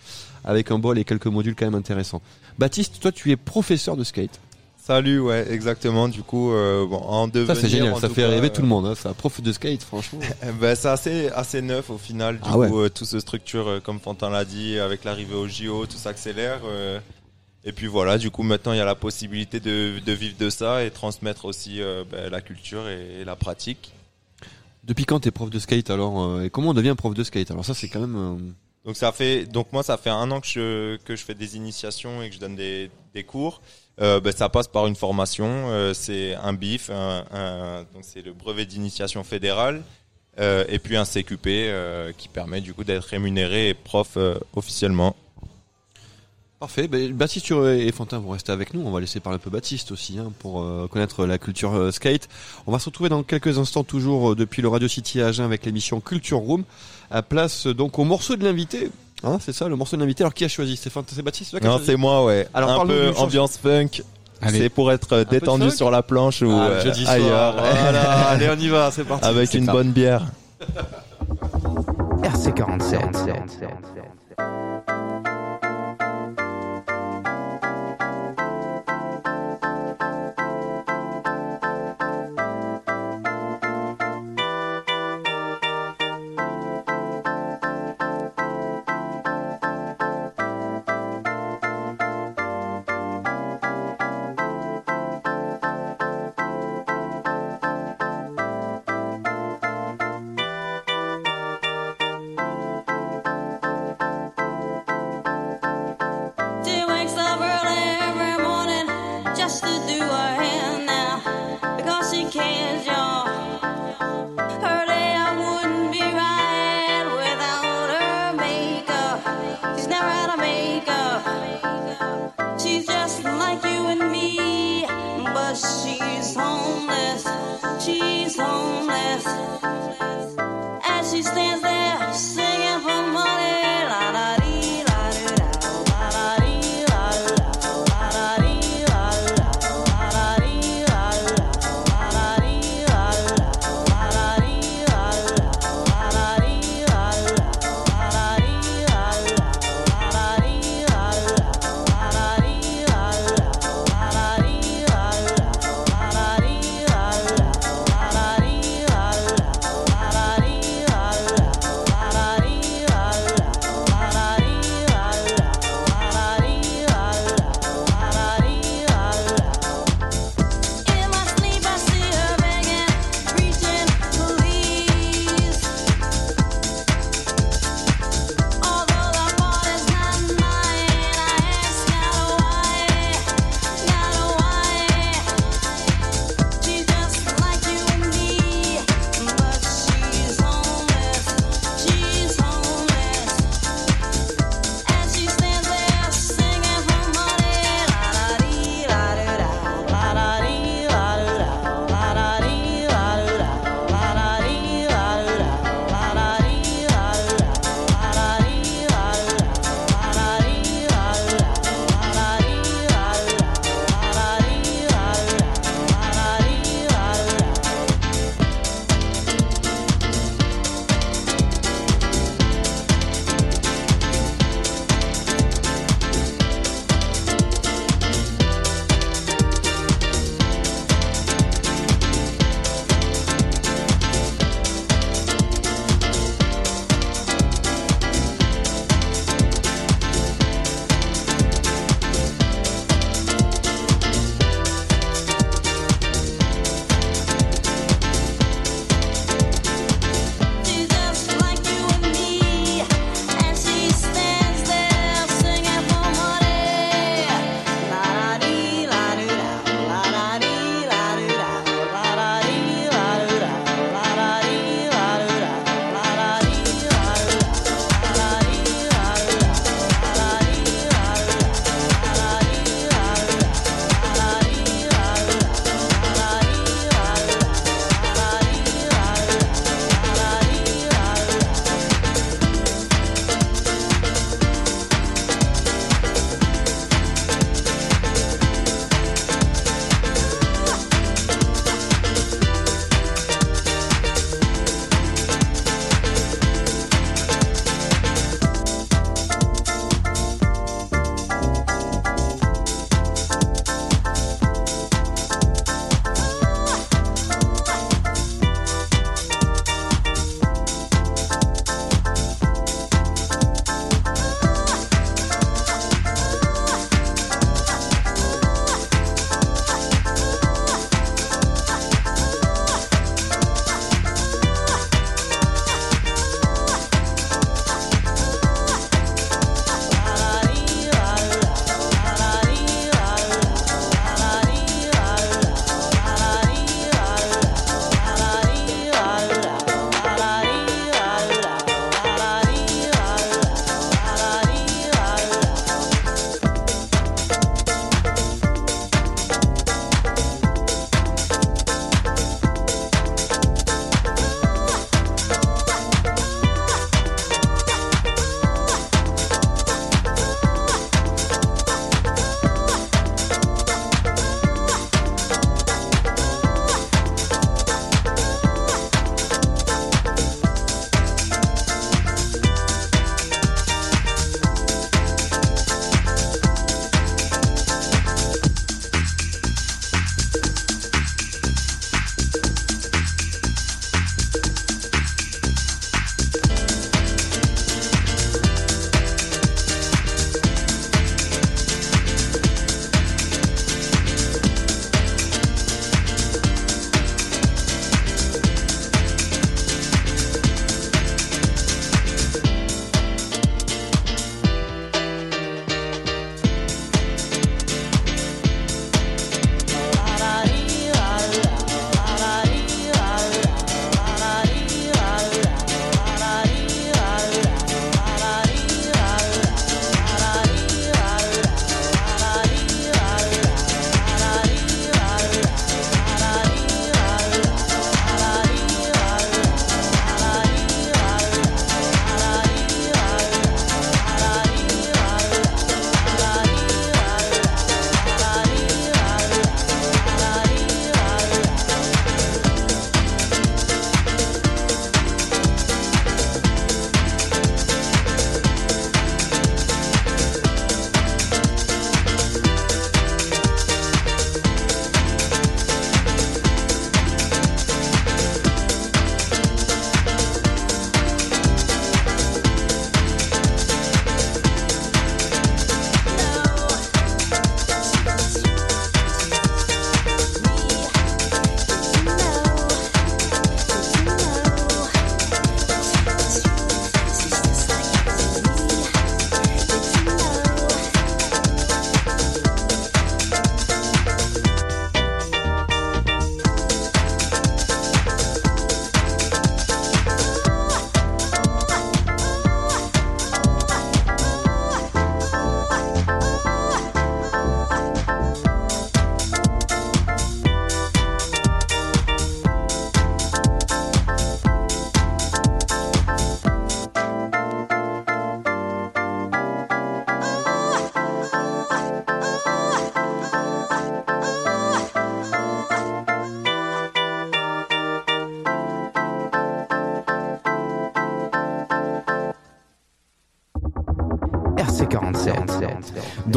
avec un bol et quelques modules quand même intéressants. Baptiste, toi tu es professeur de skate. Salut, ouais, exactement. Du coup, euh, bon, en devenir. Ça, c'est génial. Ça fait rêver tout le euh, monde. Hein. C'est prof de skate, franchement. Eh ben, c'est assez, assez neuf au final. Du ah coup, euh, tout se structure, euh, comme Fantin l'a dit, avec l'arrivée au JO, tout s'accélère. et puis voilà, du coup, maintenant, il y a la possibilité de, de vivre de ça et transmettre aussi ben, la culture et, et, la pratique. Depuis quand t'es prof de skate alors Et comment on devient prof de skate? Alors, ça, c'est quand même. Donc, ça fait, donc, moi, ça fait un an que je, que je fais des initiations et que je donne des, des cours. Euh, ben, ça passe par une formation, euh, c'est un BIF, donc c'est le brevet d'initiation fédérale, euh, et puis un CQP qui permet du coup d'être rémunéré et prof officiellement. Parfait. Ben, Baptiste et Fantin vont rester avec nous. On va laisser parler un peu Baptiste aussi hein, pour connaître la culture skate. On va se retrouver dans quelques instants toujours depuis le Radio City à Agen avec l'émission Culture Room. À place donc au morceau de l'invité Hein, c'est ça, le morceau d'invité. Alors qui a choisi? Stéphane C'est Baptiste Non, c'est moi, ouais. Alors, un peu ambiance funk. C'est pour être euh, détendu sur la planche ou ah, euh, ailleurs. allez, on y va, c'est parti. Avec une bonne bière. RC47.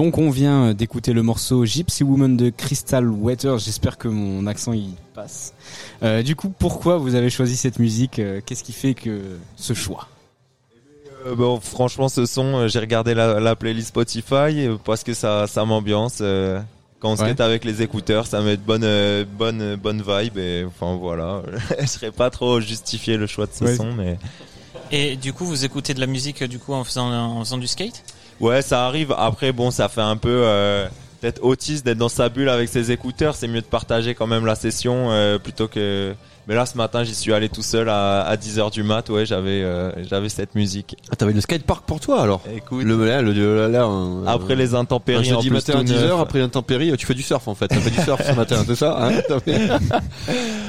Donc on vient d'écouter le morceau Gypsy Woman de Crystal Water. J'espère que mon accent y passe. Euh, du coup, pourquoi vous avez choisi cette musique Euh, Qu'est-ce qui fait que ce choix? Euh, bon, franchement, ce son, euh, j'ai regardé la, la playlist Spotify euh, parce que ça, ça m'ambiance. euh, quand on Ouais. skate avec les écouteurs, ça met de bonnes, euh, bonnes, bonnes vibes. Et enfin voilà, je serais pas trop justifié le choix de ce Ouais. son, mais Et du coup, vous écoutez de la musique du coup en faisant, en faisant du skate? Ouais, ça arrive. Après, bon, ça fait un peu euh, peut-être autiste d'être dans sa bulle avec ses écouteurs. C'est mieux de partager quand même la session euh, plutôt que. Mais là, ce matin, j'y suis allé tout seul à, à 10h du mat. Ouais, j'avais, euh, j'avais cette musique. Ah, t'avais le skatepark pour toi alors Écoute, Le là, le, là, un- après les un intempéries, en jeudi plus, matin à tout 10h, neuf. après l'intempérie, tu fais du surf en fait. T'as fait du surf ce matin, c'est ça hein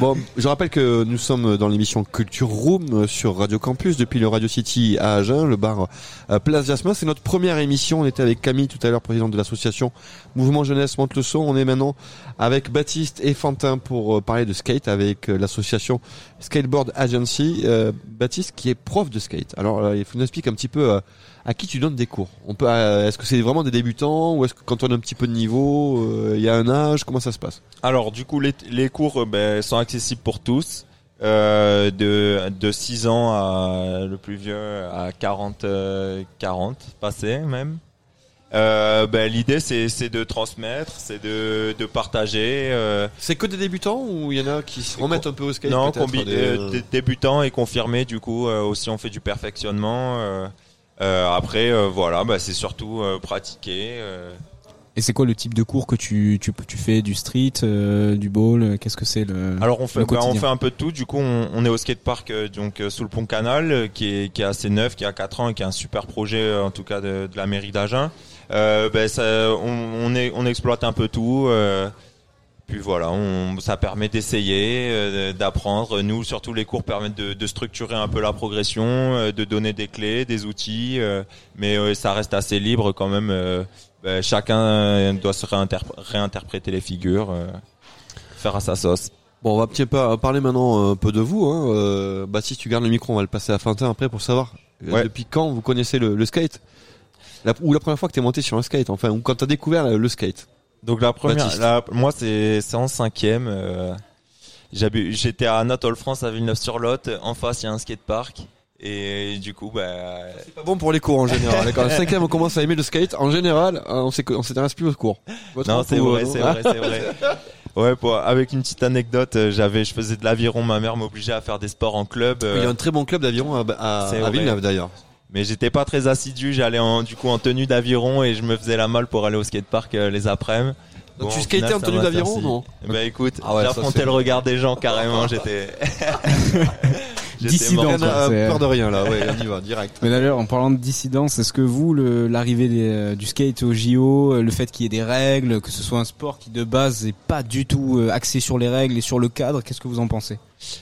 Bon, je rappelle que nous sommes dans l'émission Culture Room sur Radio Campus depuis le Radio City à Agen, le bar euh, Place Jasmin. C'est notre première émission. On était avec Camille tout à l'heure, présidente de l'association Mouvement Jeunesse Monte le Son. On est maintenant avec Baptiste et Fantin pour euh, parler de skate avec euh, l'association Skateboard Agency. Euh, Baptiste qui est prof de skate. Alors, il faut nous expliquer un petit peu à qui tu donnes des cours. Est-ce que c'est vraiment des débutants ou est-ce que quand on a un petit peu de niveau, il y a un âge, comment ça se passe? Alors du coup les, cours ben, sont accessibles pour tous de de 6 ans à le plus vieux à 40 euh, 40 passés même. Euh, ben, l'idée c'est c'est de transmettre, c'est de de partager euh, C'est que des débutants ou il y en a qui se remettent un peu au skate non des- euh, dé- débutants et confirmés du coup euh, aussi on fait du perfectionnement euh, euh, après euh, voilà ben, c'est surtout euh, pratiquer euh, Et c'est quoi le type de cours que tu, tu, tu fais Du street, euh, du ball euh, Qu'est-ce que c'est le Alors on fait, le bah, on fait un peu de tout. Du coup, on, on est au skatepark euh, donc euh, sous le pont Canal, euh, qui est qui est assez neuf, qui a 4 ans et qui est un super projet euh, en tout cas de, de la mairie d'Agen. Euh, ben, ça, on, on, est, on exploite un peu tout. euh, puis voilà, on, ça permet d'essayer, euh, d'apprendre. Nous, surtout les cours permettent de, de structurer un peu la progression, euh, de donner des clés, des outils, euh, mais euh, ça reste assez libre quand même. euh, ben, chacun doit se réinterpr- réinterpréter les figures, euh, faire à sa sauce. Bon, on va petit peu parler maintenant un peu de vous. Hein. Euh, Baptiste, tu gardes le micro, on va le passer à Fantin après pour savoir Ouais. depuis quand vous connaissez le, le skate? La, ou la première fois que t'es monté sur un skate, enfin, ou quand t'as découvert le, le skate. Donc la première, la- moi c'est en cinquième. Euh, J'étais à Anatole France à Villeneuve-sur-Lot. En face il y a un skatepark et du coup bah C'est pas bon pour les cours en général. Quand en cinquième on commence à aimer le skate, en général, euh, on s'intéresse plus aux cours. Votre non c'est vrai euh, c'est vrai c'est vrai. Ouais, pour, avec une petite anecdote, euh, j'avais, je faisais de l'aviron. Ma mère m'obligeait à faire des sports en club. euh, Il y a un très bon club d'aviron à. Villeneuve d'ailleurs. Mais j'étais pas très assidu. J'allais en, du coup en tenue d'aviron et je me faisais la malle pour aller au skatepark euh, les après-midi. Donc, tu skatais en tenue d'aviron, non Bah écoute, Ah ouais, j'affrontais le regard des gens carrément. J'étais. Dissident, peur de rien là, ouais, on y va direct. Mais d'ailleurs, en parlant de dissidence, est-ce que vous, l'arrivée euh, du skate au JO, euh, le fait qu'il y ait des règles, que ce soit un sport qui de base est pas du tout axé sur les règles et sur le cadre, qu'est-ce que vous en pensez?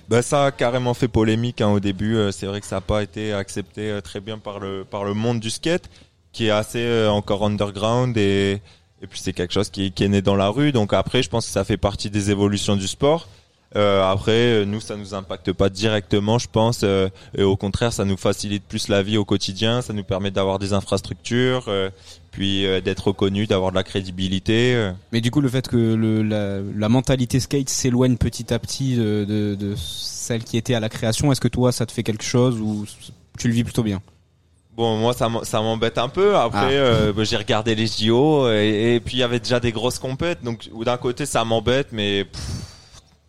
Bah ça a carrément fait polémique hein, au début. Euh, C'est vrai que ça n'a pas été accepté euh, très bien par le par le monde du skate, qui est assez euh, encore underground et et puis c'est quelque chose qui, qui est né dans la rue. Donc après, je pense que ça fait partie des évolutions du sport. Euh, après, euh, nous, ça nous impacte pas directement, je pense. euh, et au contraire, ça nous facilite plus la vie au quotidien. Ça nous permet d'avoir des infrastructures, euh, puis d'être reconnu, d'avoir de la crédibilité. Mais du coup, le fait que le, la, la mentalité skate s'éloigne petit à petit de, de, de celle qui était à la création, est-ce que toi, ça te fait quelque chose ou tu le vis plutôt bien? Bon, moi, ça m'embête un peu. Après, Ah. bah, j'ai regardé les JO et, et puis il y avait déjà des grosses compètes. Donc, d'un côté, ça m'embête, mais pff,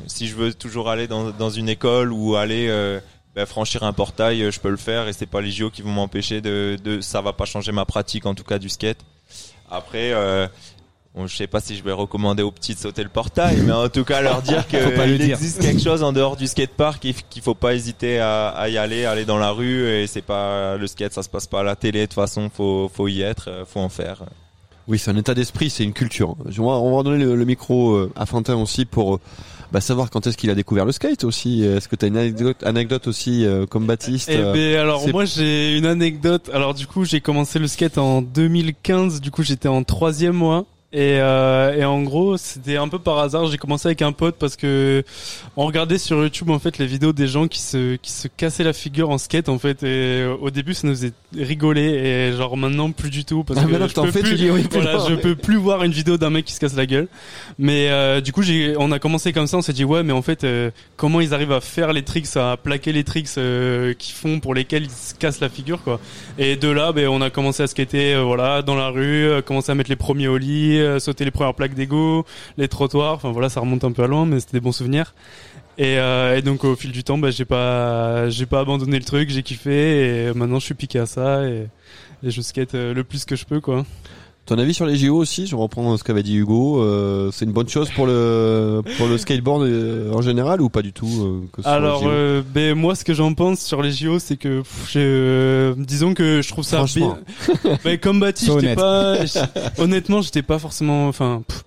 si je veux toujours aller dans, dans une école ou aller euh, bah, franchir un portail, euh, je peux le faire et c'est pas les JO qui vont m'empêcher de, de. Ça va pas changer ma pratique, en tout cas du skate. Après. Euh, Bon, je sais pas si je vais recommander aux petits de sauter le portail, mais en tout cas leur dire qu'il dire. existe quelque chose en dehors du skatepark et qu'il faut pas hésiter à, à y aller, aller dans la rue et c'est pas le skate, ça se passe pas à la télé de toute façon, faut faut y être, euh, faut en faire. Oui, c'est un état d'esprit, c'est une culture. On va, on va donner le, le micro à Fantin aussi pour bah, savoir quand est-ce qu'il a découvert le skate aussi. Est-ce que tu as une anecdote, anecdote aussi euh, comme Baptiste Eh euh, ben alors moi j'ai une anecdote. Alors du coup j'ai commencé le skate en 2015. Du coup j'étais en troisième mois. Et, euh, et en gros, c'était un peu par hasard. J'ai commencé avec un pote parce que on regardait sur YouTube en fait les vidéos des gens qui se qui se cassaient la figure en skate en fait. Et euh, au début, ça nous faisait rigoler et genre maintenant plus du tout parce Ah, que maintenant je peux plus, tu dis oui, voilà, je peux plus voir une vidéo d'un mec qui se casse la gueule. Mais euh, du coup, j'ai on a commencé comme ça. On s'est dit ouais, mais en fait, euh, comment ils arrivent à faire les tricks, à plaquer les tricks euh, qu'ils font pour lesquels ils se cassent la figure quoi. Et de là, ben, on a commencé à skater, euh, voilà, dans la rue, commencer à mettre les premiers ollies, euh, sauter les premières plaques d'égo, les trottoirs. Voilà, ça remonte un peu à loin, mais c'était des bons souvenirs. Et, euh, donc au fil du temps, bah, j'ai pas, pas abandonné le truc, j'ai kiffé et maintenant je suis piqué à ça et, et je skate euh, le plus que je peux quoi. Ton avis sur les JO aussi, je reprends ce qu'avait dit Hugo, euh, c'est une bonne chose pour le pour le skateboard euh, en général ou pas du tout euh, que ce soit Alors, euh, ben moi, ce que j'en pense sur les JO, c'est que pff, euh, disons que je trouve ça Franchement. bien. Ben, comme Baptiste, j'étais pas, honnêtement, j'étais pas forcément, enfin, pff,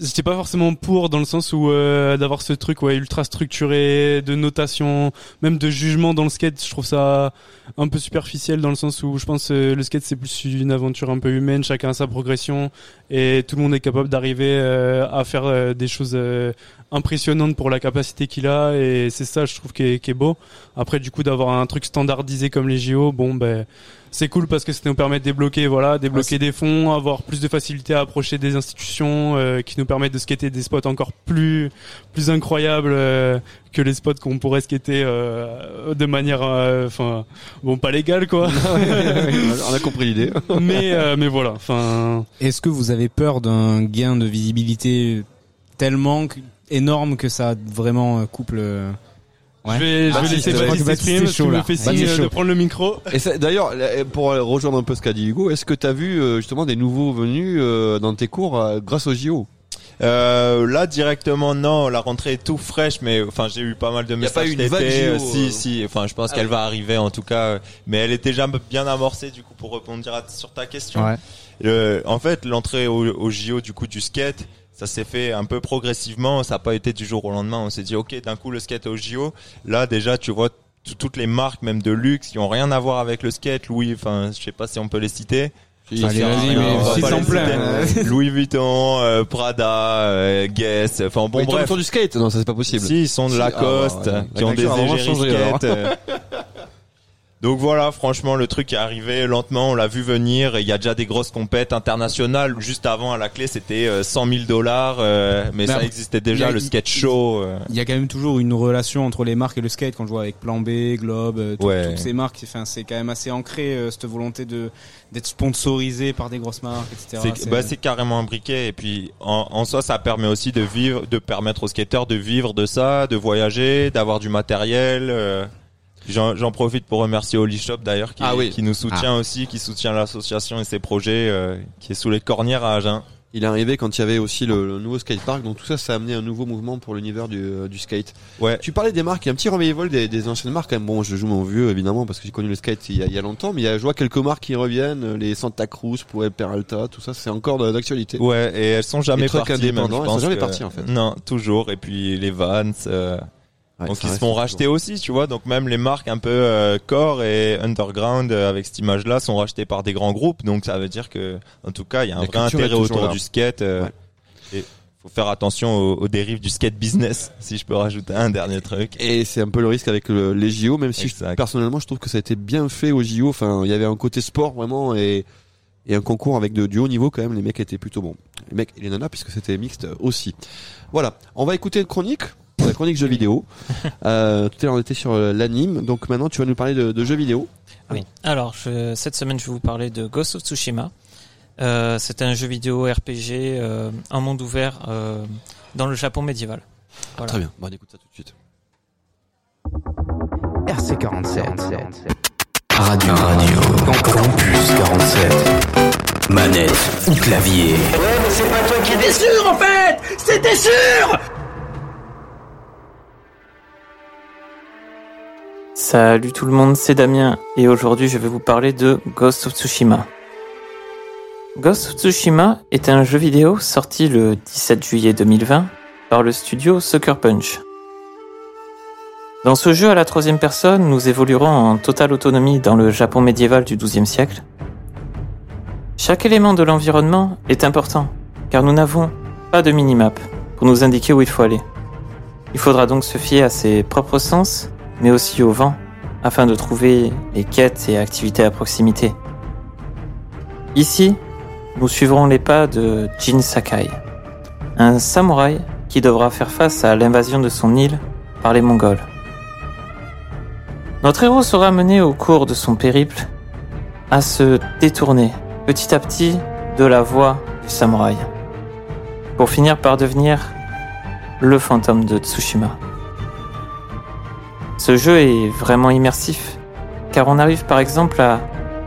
j'étais pas forcément pour dans le sens où euh, d'avoir ce truc ouais ultra structuré, de notation, même de jugement dans le skate. Je trouve ça un peu superficiel dans le sens où je pense euh, le skate c'est plus une aventure un peu humaine, chacun a sa progression et tout le monde est capable d'arriver euh, à faire euh, des choses euh, impressionnantes pour la capacité qu'il a et c'est ça je trouve qui est, qui est beau. Après du coup d'avoir un truc standardisé comme les JO, bon ben c'est cool parce que ça nous permet de débloquer voilà, débloquer des fonds, avoir plus de facilité à approcher des institutions euh, qui nous permettent de skater des spots encore plus plus incroyables euh, que les spots qu'on pourrait skater euh, de manière euh, enfin bon pas légale quoi. On a compris l'idée. mais euh, mais voilà, enfin Est-ce que vous avez peur d'un gain de visibilité tellement énorme que ça vraiment euh, couple euh, Ouais. je vais je vais laisser Baptiste s'exprimer parce qu'il me fait signe de prendre le micro. Et d'ailleurs, pour rejoindre un peu ce qu'a dit Hugo, est-ce que tu as vu justement des nouveaux venus dans tes cours grâce aux JO Euh, là directement non, la rentrée est tout fraîche, mais enfin j'ai eu pas mal de Y a messages pas eu une vague été, JO, euh, euh. Si si, enfin je pense Ah qu'elle oui. va arriver en tout cas, euh, mais elle est déjà bien amorcée du coup pour répondre à- sur ta question. Ouais. Le- en fait l'entrée au, au JO du coup du skate, ça s'est fait un peu progressivement, ça n'a pas été du jour au lendemain. On s'est dit ok d'un coup le skate au JO, là déjà tu vois toutes les marques même de luxe qui ont rien à voir avec le skate, Louis, enfin je sais pas si on peut les citer. Allez, vas-y, mais on va si pas t'en plaît. Louis Vuitton, euh, Prada, euh, Guess, enfin bon Ils tournent bref. autour du skate Non, ça c'est pas possible. Si, ils sont de Si, Lacoste, ah, ouais, ouais. qui ont des égéries skate. euh. Donc voilà, franchement, le truc est arrivé lentement, on l'a vu venir, et il y a déjà des grosses compètes internationales. Juste avant, à la clé, c'était euh, 100 000 dollars, euh, mais Mais ça après, existait déjà, a- le skate show. euh. Il y a quand même toujours une relation entre les marques et le skate quand je vois avec Plan B, Globe, euh, tout- Ouais. toutes ces marques. Enfin, c'est quand même assez ancré euh, cette volonté de d'être sponsorisé par des grosses marques, etc. C'est bah, c'est carrément imbriqué et puis en, en soi ça permet aussi de vivre, de permettre aux skateurs de vivre de ça, de voyager, d'avoir du matériel. euh. J'en profite pour remercier Holy Shop d'ailleurs qui, Ah oui. qui nous soutient aussi, qui soutient l'association et ses projets, euh, qui est sous les cornières à Agen. Il est arrivé quand il y avait aussi le, le nouveau skatepark, donc tout ça, ça a amené un nouveau mouvement pour l'univers du, euh, du skate. Ouais. Tu parlais des marques, il y a un petit revival des, des anciennes marques. quand même. Bon, je joue mon vieux évidemment parce que j'ai connu le skate il y a, il y a longtemps, mais il y a, je vois quelques marques qui reviennent, euh, les Santa Cruz, Puel Peralta, tout ça, c'est encore d'actualité. Ouais, et elles sont jamais Les trucs parties. Même, indépendants, je elles sont pense jamais que- parties, en fait. Non, toujours. Et puis les Vans. euh, Ouais, donc ils se font toujours. racheter aussi, tu vois. Donc même les marques un peu euh, core et underground euh, avec cette image-là sont rachetées par des grands groupes. Donc ça veut dire que, en tout cas, il y a un La vrai intérêt autour là. du skate. euh, Ouais. Et faut faire attention aux, aux dérives du skate business, si je peux rajouter un dernier truc. Et c'est un peu le risque avec le- les JO, même si je- personnellement je trouve que ça a été bien fait aux JO. Enfin, il y avait un côté sport vraiment et, et un concours avec de, du haut niveau quand même. Les mecs étaient plutôt bons. Les mecs et les nanas puisque c'était mixte aussi. Voilà, on va écouter une chronique. La chronique jeux vidéo. Euh, tout à l'heure on était sur euh, l'anime, donc maintenant tu vas nous parler de, de jeux vidéo. Oui. Alors, je- cette semaine, je vais vous parler de Ghost of Tsushima. Euh, c'est un jeu vidéo RPG euh, en monde ouvert euh, dans le Japon médiéval. Voilà. Très bien, bon, on écoute ça tout de suite. RC47. Radio Radio. Campus 47. Manette ou clavier. Salut tout le monde, c'est Damien et aujourd'hui je vais vous parler de Ghost of Tsushima. Ghost of Tsushima est un jeu vidéo sorti le 17 juillet 2020 par le studio Sucker Punch. Dans ce jeu à la troisième personne, nous évoluerons en totale autonomie dans le Japon médiéval du XIIe siècle. Chaque élément de l'environnement est important. car nous n'avons pas de minimap pour nous indiquer où il faut aller. Il faudra donc se fier à ses propres sens, mais aussi au vent, afin de trouver les quêtes et activités à proximité. Ici, nous suivrons les pas de Jin Sakai, un samouraï qui devra faire face à l'invasion de son île par les Mongols. Notre héros sera amené au cours de son périple à se détourner petit à petit de la voie du samouraï, pour finir par devenir le fantôme de Tsushima. Ce jeu est vraiment immersif, car on arrive par exemple à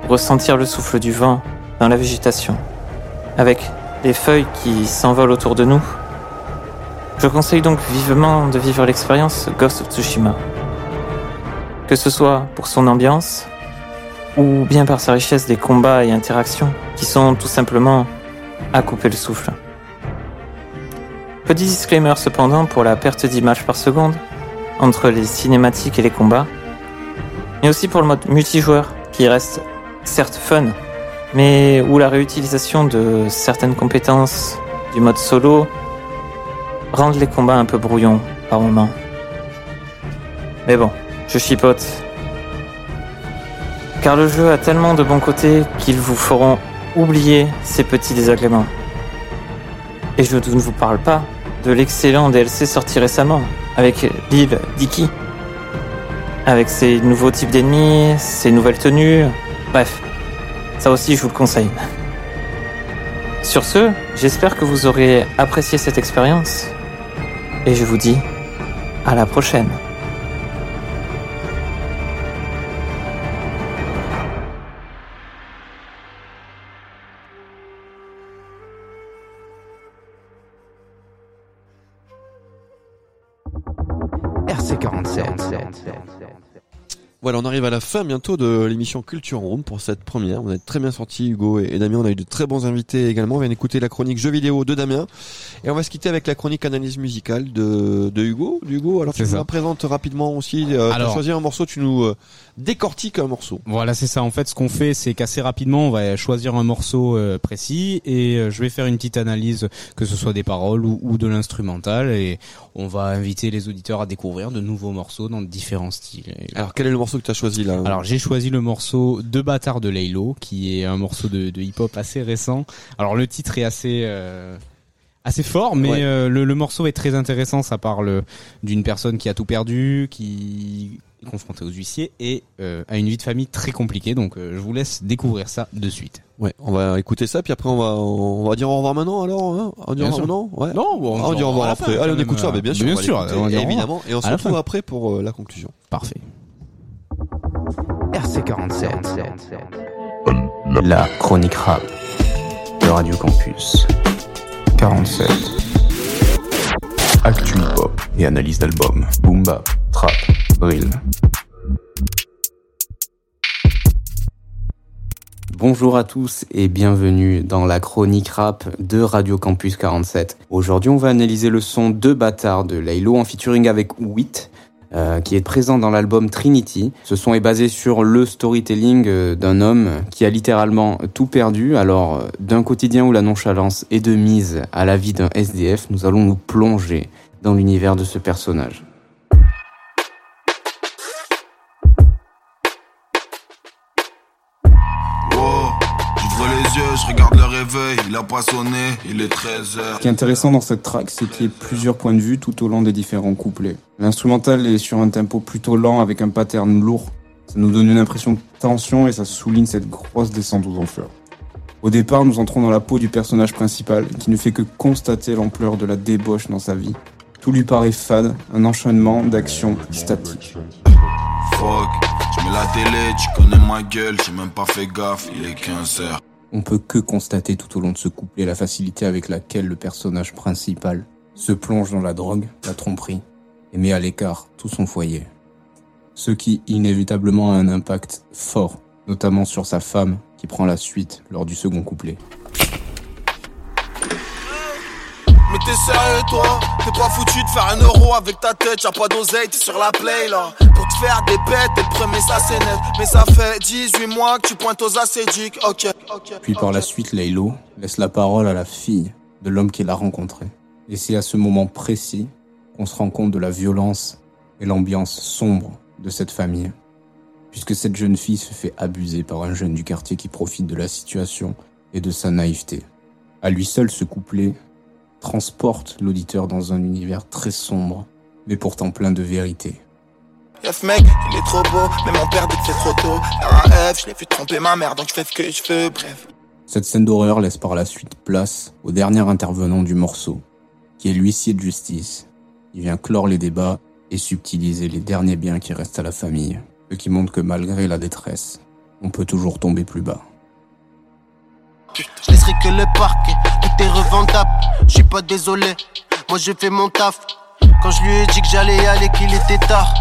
ressentir le souffle du vent dans la végétation, avec les feuilles qui s'envolent autour de nous. Je conseille donc vivement de vivre l'expérience Ghost of Tsushima. Que ce soit pour son ambiance, ou bien par sa richesse des combats et interactions, qui sont tout simplement à couper le souffle. Petit disclaimer cependant pour la perte d'image par seconde entre les cinématiques et les combats, mais aussi pour le mode multijoueur qui reste certes fun, mais où la réutilisation de certaines compétences du mode solo rendent les combats un peu brouillons par moments. Mais bon, je chipote. Car le jeu a tellement de bons côtés qu'ils vous feront oublier ces petits désagréments. Et je ne vous parle pas de l'excellent DLC sorti récemment avec l'île Diki. Avec ses nouveaux types d'ennemis, ses nouvelles tenues, bref, ça aussi je vous le conseille. Sur ce, j'espère que vous aurez apprécié cette expérience et je vous dis à la prochaine. Voilà, on arrive à la fin bientôt de l'émission Culture Room pour cette première. On a très bien sorti Hugo et Damien. On a eu de très bons invités également. On vient d'écouter la chronique jeux vidéo de Damien. Et on va se quitter avec la chronique analyse musicale de, de Hugo. Hugo, alors tu nous ça. la présentes rapidement aussi. Euh, tu Alors- choisi un morceau, tu nous euh, décortiques un morceau. Voilà, c'est ça. En fait, ce qu'on fait, c'est qu'assez rapidement, on va choisir un morceau euh, précis et je vais faire une petite analyse, que ce soit des paroles ou, ou de l'instrumental, et on va inviter les auditeurs à découvrir de nouveaux morceaux dans différents styles. Alors quel est le morceau que tu as choisi là Alors j'ai choisi le morceau De bâtard de Laylo, qui est un morceau de, de hip-hop assez récent. Alors le titre est assez euh, assez fort, mais Ouais. euh, le, le morceau est très intéressant. Ça parle d'une personne qui a tout perdu, qui est confrontée aux huissiers et euh, a une vie de famille très compliquée. Donc euh, je vous laisse découvrir ça de suite. Ouais, on va écouter ça, puis après on va on va dire au revoir maintenant alors. Hein on dit au revoir maintenant. Ouais. Non, bon, Ah, on dit au revoir après. Allez, on écoute ça, mais bien sûr. Bien on va sûr, on revoir. évidemment. Et on se retrouve après pour euh, la conclusion. Parfait. RC47. La chronique rap de Radio Campus. 47. Actu hip-hop et analyse d'albums. Boom bap, trap, Bonjour à tous et bienvenue dans la chronique rap de Radio Campus 47. Aujourd'hui, on va analyser le son De Bâtard de Laylo en featuring avec Wit, euh, qui est présent dans l'album Trinity. Ce son est basé sur le storytelling euh, d'un homme qui a littéralement tout perdu. Alors, euh, d'un quotidien où la nonchalance est de mise à la vie d'un SDF, nous allons nous plonger dans l'univers de ce personnage. Yeux, je regarde le réveil, il a pas sonné, il est 13h. Ce qui est intéressant dans cette track, c'est qu'il y ait plusieurs points de vue tout au long des différents couplets. L'instrumental est sur un tempo plutôt lent avec un pattern lourd. Ça nous donne une impression de tension et ça souligne cette grosse descente aux enfers. Au départ, nous entrons dans la peau du personnage principal qui ne fait que constater l'ampleur de la débauche dans sa vie. Tout lui paraît fade, un enchaînement d'actions statiques. Fuck, je mets la télé, tu connais ma gueule, j'ai même pas fait gaffe, il est 15h. On peut que constater tout au long de ce couplet la facilité avec laquelle le personnage principal se plonge dans la drogue, la tromperie, et met à l'écart tout son foyer. Ce qui inévitablement a un impact fort, notamment sur sa femme qui prend la suite lors du second couplet. Mais t'es sérieux toi? T'es pas foutu de faire un euro avec ta tête, y'a pas d'oseille, t'es sur la play là Pour te faire des bêtes, et le premier ça c'est net Mais ça fait 18 mois que tu pointes aux acédiques, ok, ok Puis par la suite, Laylo laisse la parole à la fille de l'homme qu'il a rencontré. Et c'est à ce moment précis qu'on se rend compte de la violence et l'ambiance sombre de cette famille. Puisque cette jeune fille se fait abuser par un jeune du quartier qui profite de la situation et de sa naïveté. À lui seul, ce couplet transporte l'auditeur dans un univers très sombre, mais pourtant plein de vérité. Yes mec, il est trop beau, mais mon père dit que c'est trop tôt. RAF, je l'ai vu tromper ma mère, donc je fais ce que je veux, bref. Cette scène d'horreur laisse par la suite place au dernier intervenant du morceau, qui est l'huissier de justice. Il vient clore les débats et subtiliser les derniers biens qui restent à la famille, ce qui montre que malgré la détresse, on peut toujours tomber plus bas. Je laisserai que le parquet, revendable. Je suis pas désolé, moi je fais mon taf. Quand je lui ai dit que j'allais y aller, qu'il était tard,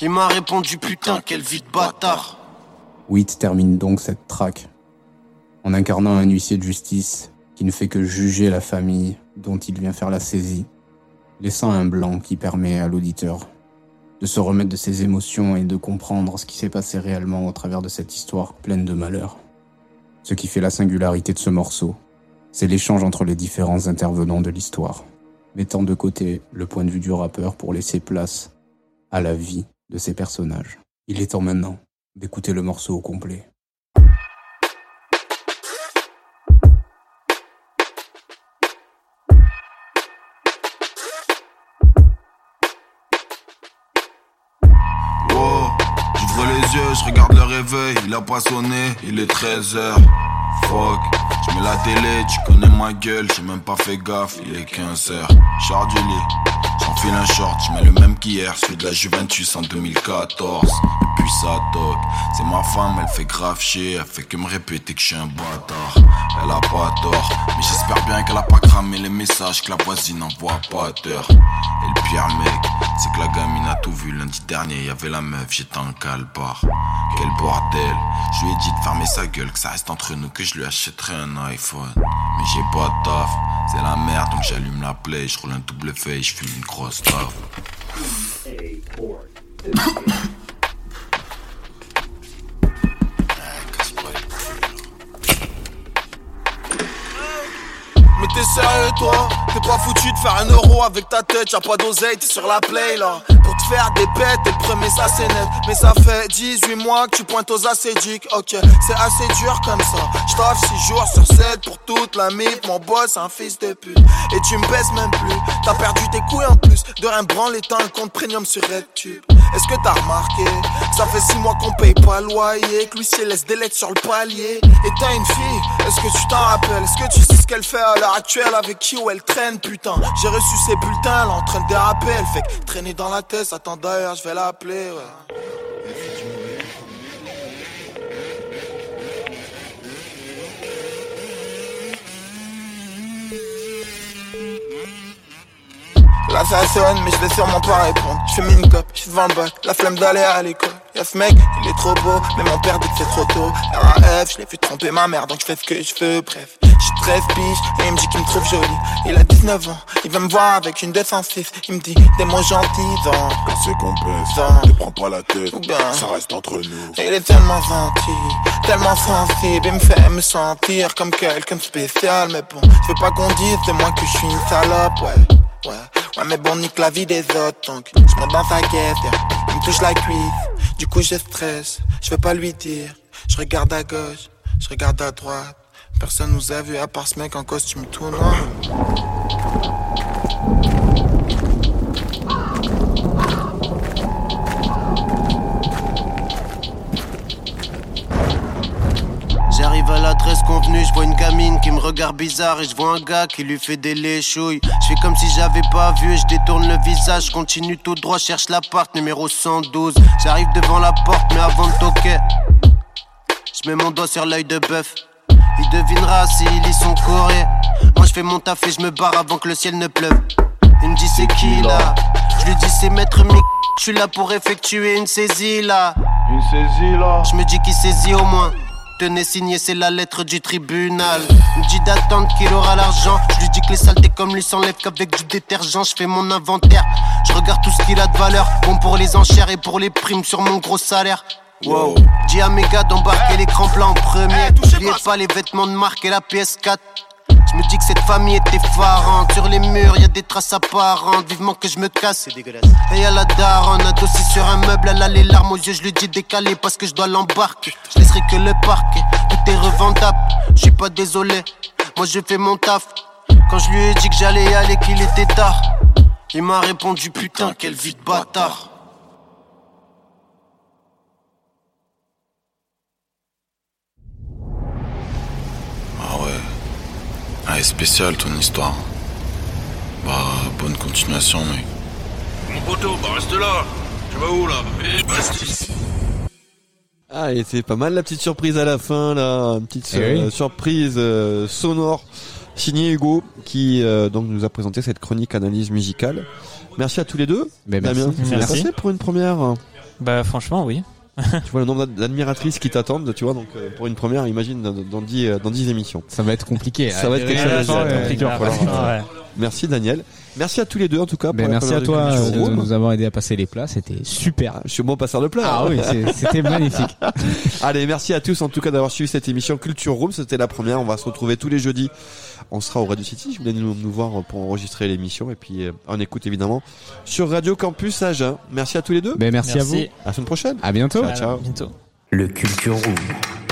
il m'a répondu putain, quel vide bâtard. Witt termine donc cette track en incarnant un huissier de justice qui ne fait que juger la famille dont il vient faire la saisie, laissant un blanc qui permet à l'auditeur de se remettre de ses émotions et de comprendre ce qui s'est passé réellement au travers de cette histoire pleine de malheur. Ce qui fait la singularité de ce morceau, c'est l'échange entre les différents intervenants de l'histoire, mettant de côté le point de vue du rappeur pour laisser place à la vie de ses personnages. Il est temps maintenant d'écouter le morceau au complet. Oh, je regarde le réveil, il a pas il est 13h. Fuck, mets la télé, tu connais ma gueule, j'ai même pas fait gaffe, il est 15h. Char du lit, j'enfile un short, je mets le même qu'hier, celui de la Juventus en 2014. C'est ma femme, elle fait grave chier, elle fait que me répéter que je suis un bâtard. Elle a pas tort, mais j'espère bien qu'elle a pas cramé les messages que la voisine envoie pas d'heure. Et le pire mec, c'est que la gamine a tout vu lundi dernier, y avait la meuf, j'étais en calbar. Quel bordel, je lui ai dit de fermer sa gueule, que ça reste entre nous, que je lui achèterai un iPhone. Mais j'ai pas de taf, c'est la merde, donc j'allume la play, je roule un double feuille, je fume une grosse taf. Sérieux toi. T'es pas foutu de faire un euro avec ta tête, y'a pas d'oseille, t'es sur la play là. Pour te faire des bêtes, et le premier ça c'est net. Mais ça fait 18 mois que tu pointes aux acédiques Ok, c'est assez dur comme ça. J't'offre 6 jours sur 7 pour toute la mif. Mon boss un fils de pute. Et tu me baisses même plus. T'as perdu tes couilles en plus. De rien branler, t'as un compte premium sur RedTube Est-ce que t'as remarqué? Ça fait 6 mois qu'on paye pas le loyer Que l'huissier laisse des lettres sur le palier. Et t'as une fille, est-ce que tu t'en rappelles? Est-ce que tu sais ce qu'elle fait à l'heure actuelle? Avec qui où elle traîne putain? J'ai reçu ses bulletins, elle est en train de déraper Elle fait que traîner dans la tête, attends d'ailleurs je vais l'appeler ouais. Là ça sonne mais je vais sûrement pas répondre. Je fais mine cop, je suis devant le bac, la flemme d'aller à l'école. Y'a ce mec, il est trop beau, mais mon père dit que c'est trop tôt. RAF, je l'ai vu tromper ma mère donc je fais ce que je veux Bref, j'ai 13 piges et il me dit qu'il me trouve jolie. Il a 19 ans, il veut me voir avec une 206 Il me dit des mots gentils dans c'est complexe, Dans- ne prends pas la tête, Ou bien- ça reste entre nous. Et il est tellement gentil, tellement sensible, il me fait me sentir comme quelqu'un de spécial. Mais bon, je veux pas qu'on dise de moi que je suis une salope, ouais, ouais. Ouais, mais bon, nique la vie des autres, donc je monte dans sa yeah. il me touche la cuisse. Du coup, je stresse, je veux pas lui dire. Je regarde à gauche, je regarde à droite. Personne nous a vu à part ce mec en costume tout noir. J'arrive à l'adresse convenue, je vois une gamine qui me regarde bizarre et je vois un gars qui lui fait des léchouilles. Je fais comme si j'avais pas vu et je détourne le visage, continue tout droit, cherche l'appart numéro 112. J'arrive devant la porte mais avant de toquer, je mets mon doigt sur l'œil de bœuf. Il devinera s'il lit son courrier. Moi je fais mon taf et je me barre avant que le ciel ne pleuve. Il me dit c'est qui là? Je lui dis c'est maître Mick. Je suis là pour effectuer une saisie là. Une saisie là. Je me dis qu'il saisit au moins. Tenez signé, c'est la lettre du tribunal. Il me dit d'attendre qu'il aura l'argent. Je lui dis que les saletés comme lui s'enlèvent qu'avec du détergent. Je fais mon inventaire. Je regarde tout ce qu'il a de valeur. Bon pour les enchères et pour les primes sur mon gros salaire. Wow. Dis à mes gars d'embarquer l'écran plat en premier. N'oubliez pas les vêtements de marque et la PS4. Je me dis que cette famille est effarante. Sur les murs, y a des traces apparentes. Vivement que je me casse, c'est dégueulasse. Et y'a la daronne, adossée sur un meuble. Elle a les larmes aux yeux, je lui dis décalé parce que je dois l'embarquer. Je laisserai que le parquet, tout est revendable. Je suis pas désolé, moi je fais mon taf. Quand je lui ai dit que j'allais y aller, qu'il était tard, il m'a répondu putain, quelle vie de bâtard. Ah, est spécial ton histoire. Bah, bonne continuation, mec. Mon poteau, bah reste là. Tu vas où là Eh, reste ici. Ah, et c'est pas mal la petite surprise à la fin, là, une petite Eh euh, oui. surprise euh, sonore signée Hugo qui euh, donc nous a présenté cette chronique analyse musicale. Merci à tous les deux. Ben, merci. Damien, Merci. passé pour une première? Bah franchement oui. tu vois le nombre d'admiratrices qui t'attendent, tu vois, donc euh, pour une première, imagine dans, dans 10 euh, dans 10 émissions. Ça va être compliqué. Ça va être quelque chose de ouais, compliqué. Merci Daniel. Merci à tous les deux en tout cas. Ben, pour la merci à toi de nous avoir aidé à passer les plats, c'était super. Je suis bon passeur de plat. Ah oui, c'est- c'était magnifique. Allez, merci à tous en tout cas d'avoir suivi cette émission Culture Room. C'était la première. On va se retrouver tous les jeudis. On sera au Radio City. Je voulais nous, nous voir pour enregistrer l'émission et puis euh, on écoute évidemment sur Radio Campus Agen. Merci à tous les deux. Ben, merci, à vous. À la semaine prochaine. À bientôt. Ciao, ciao. bientôt. Le Culture Room.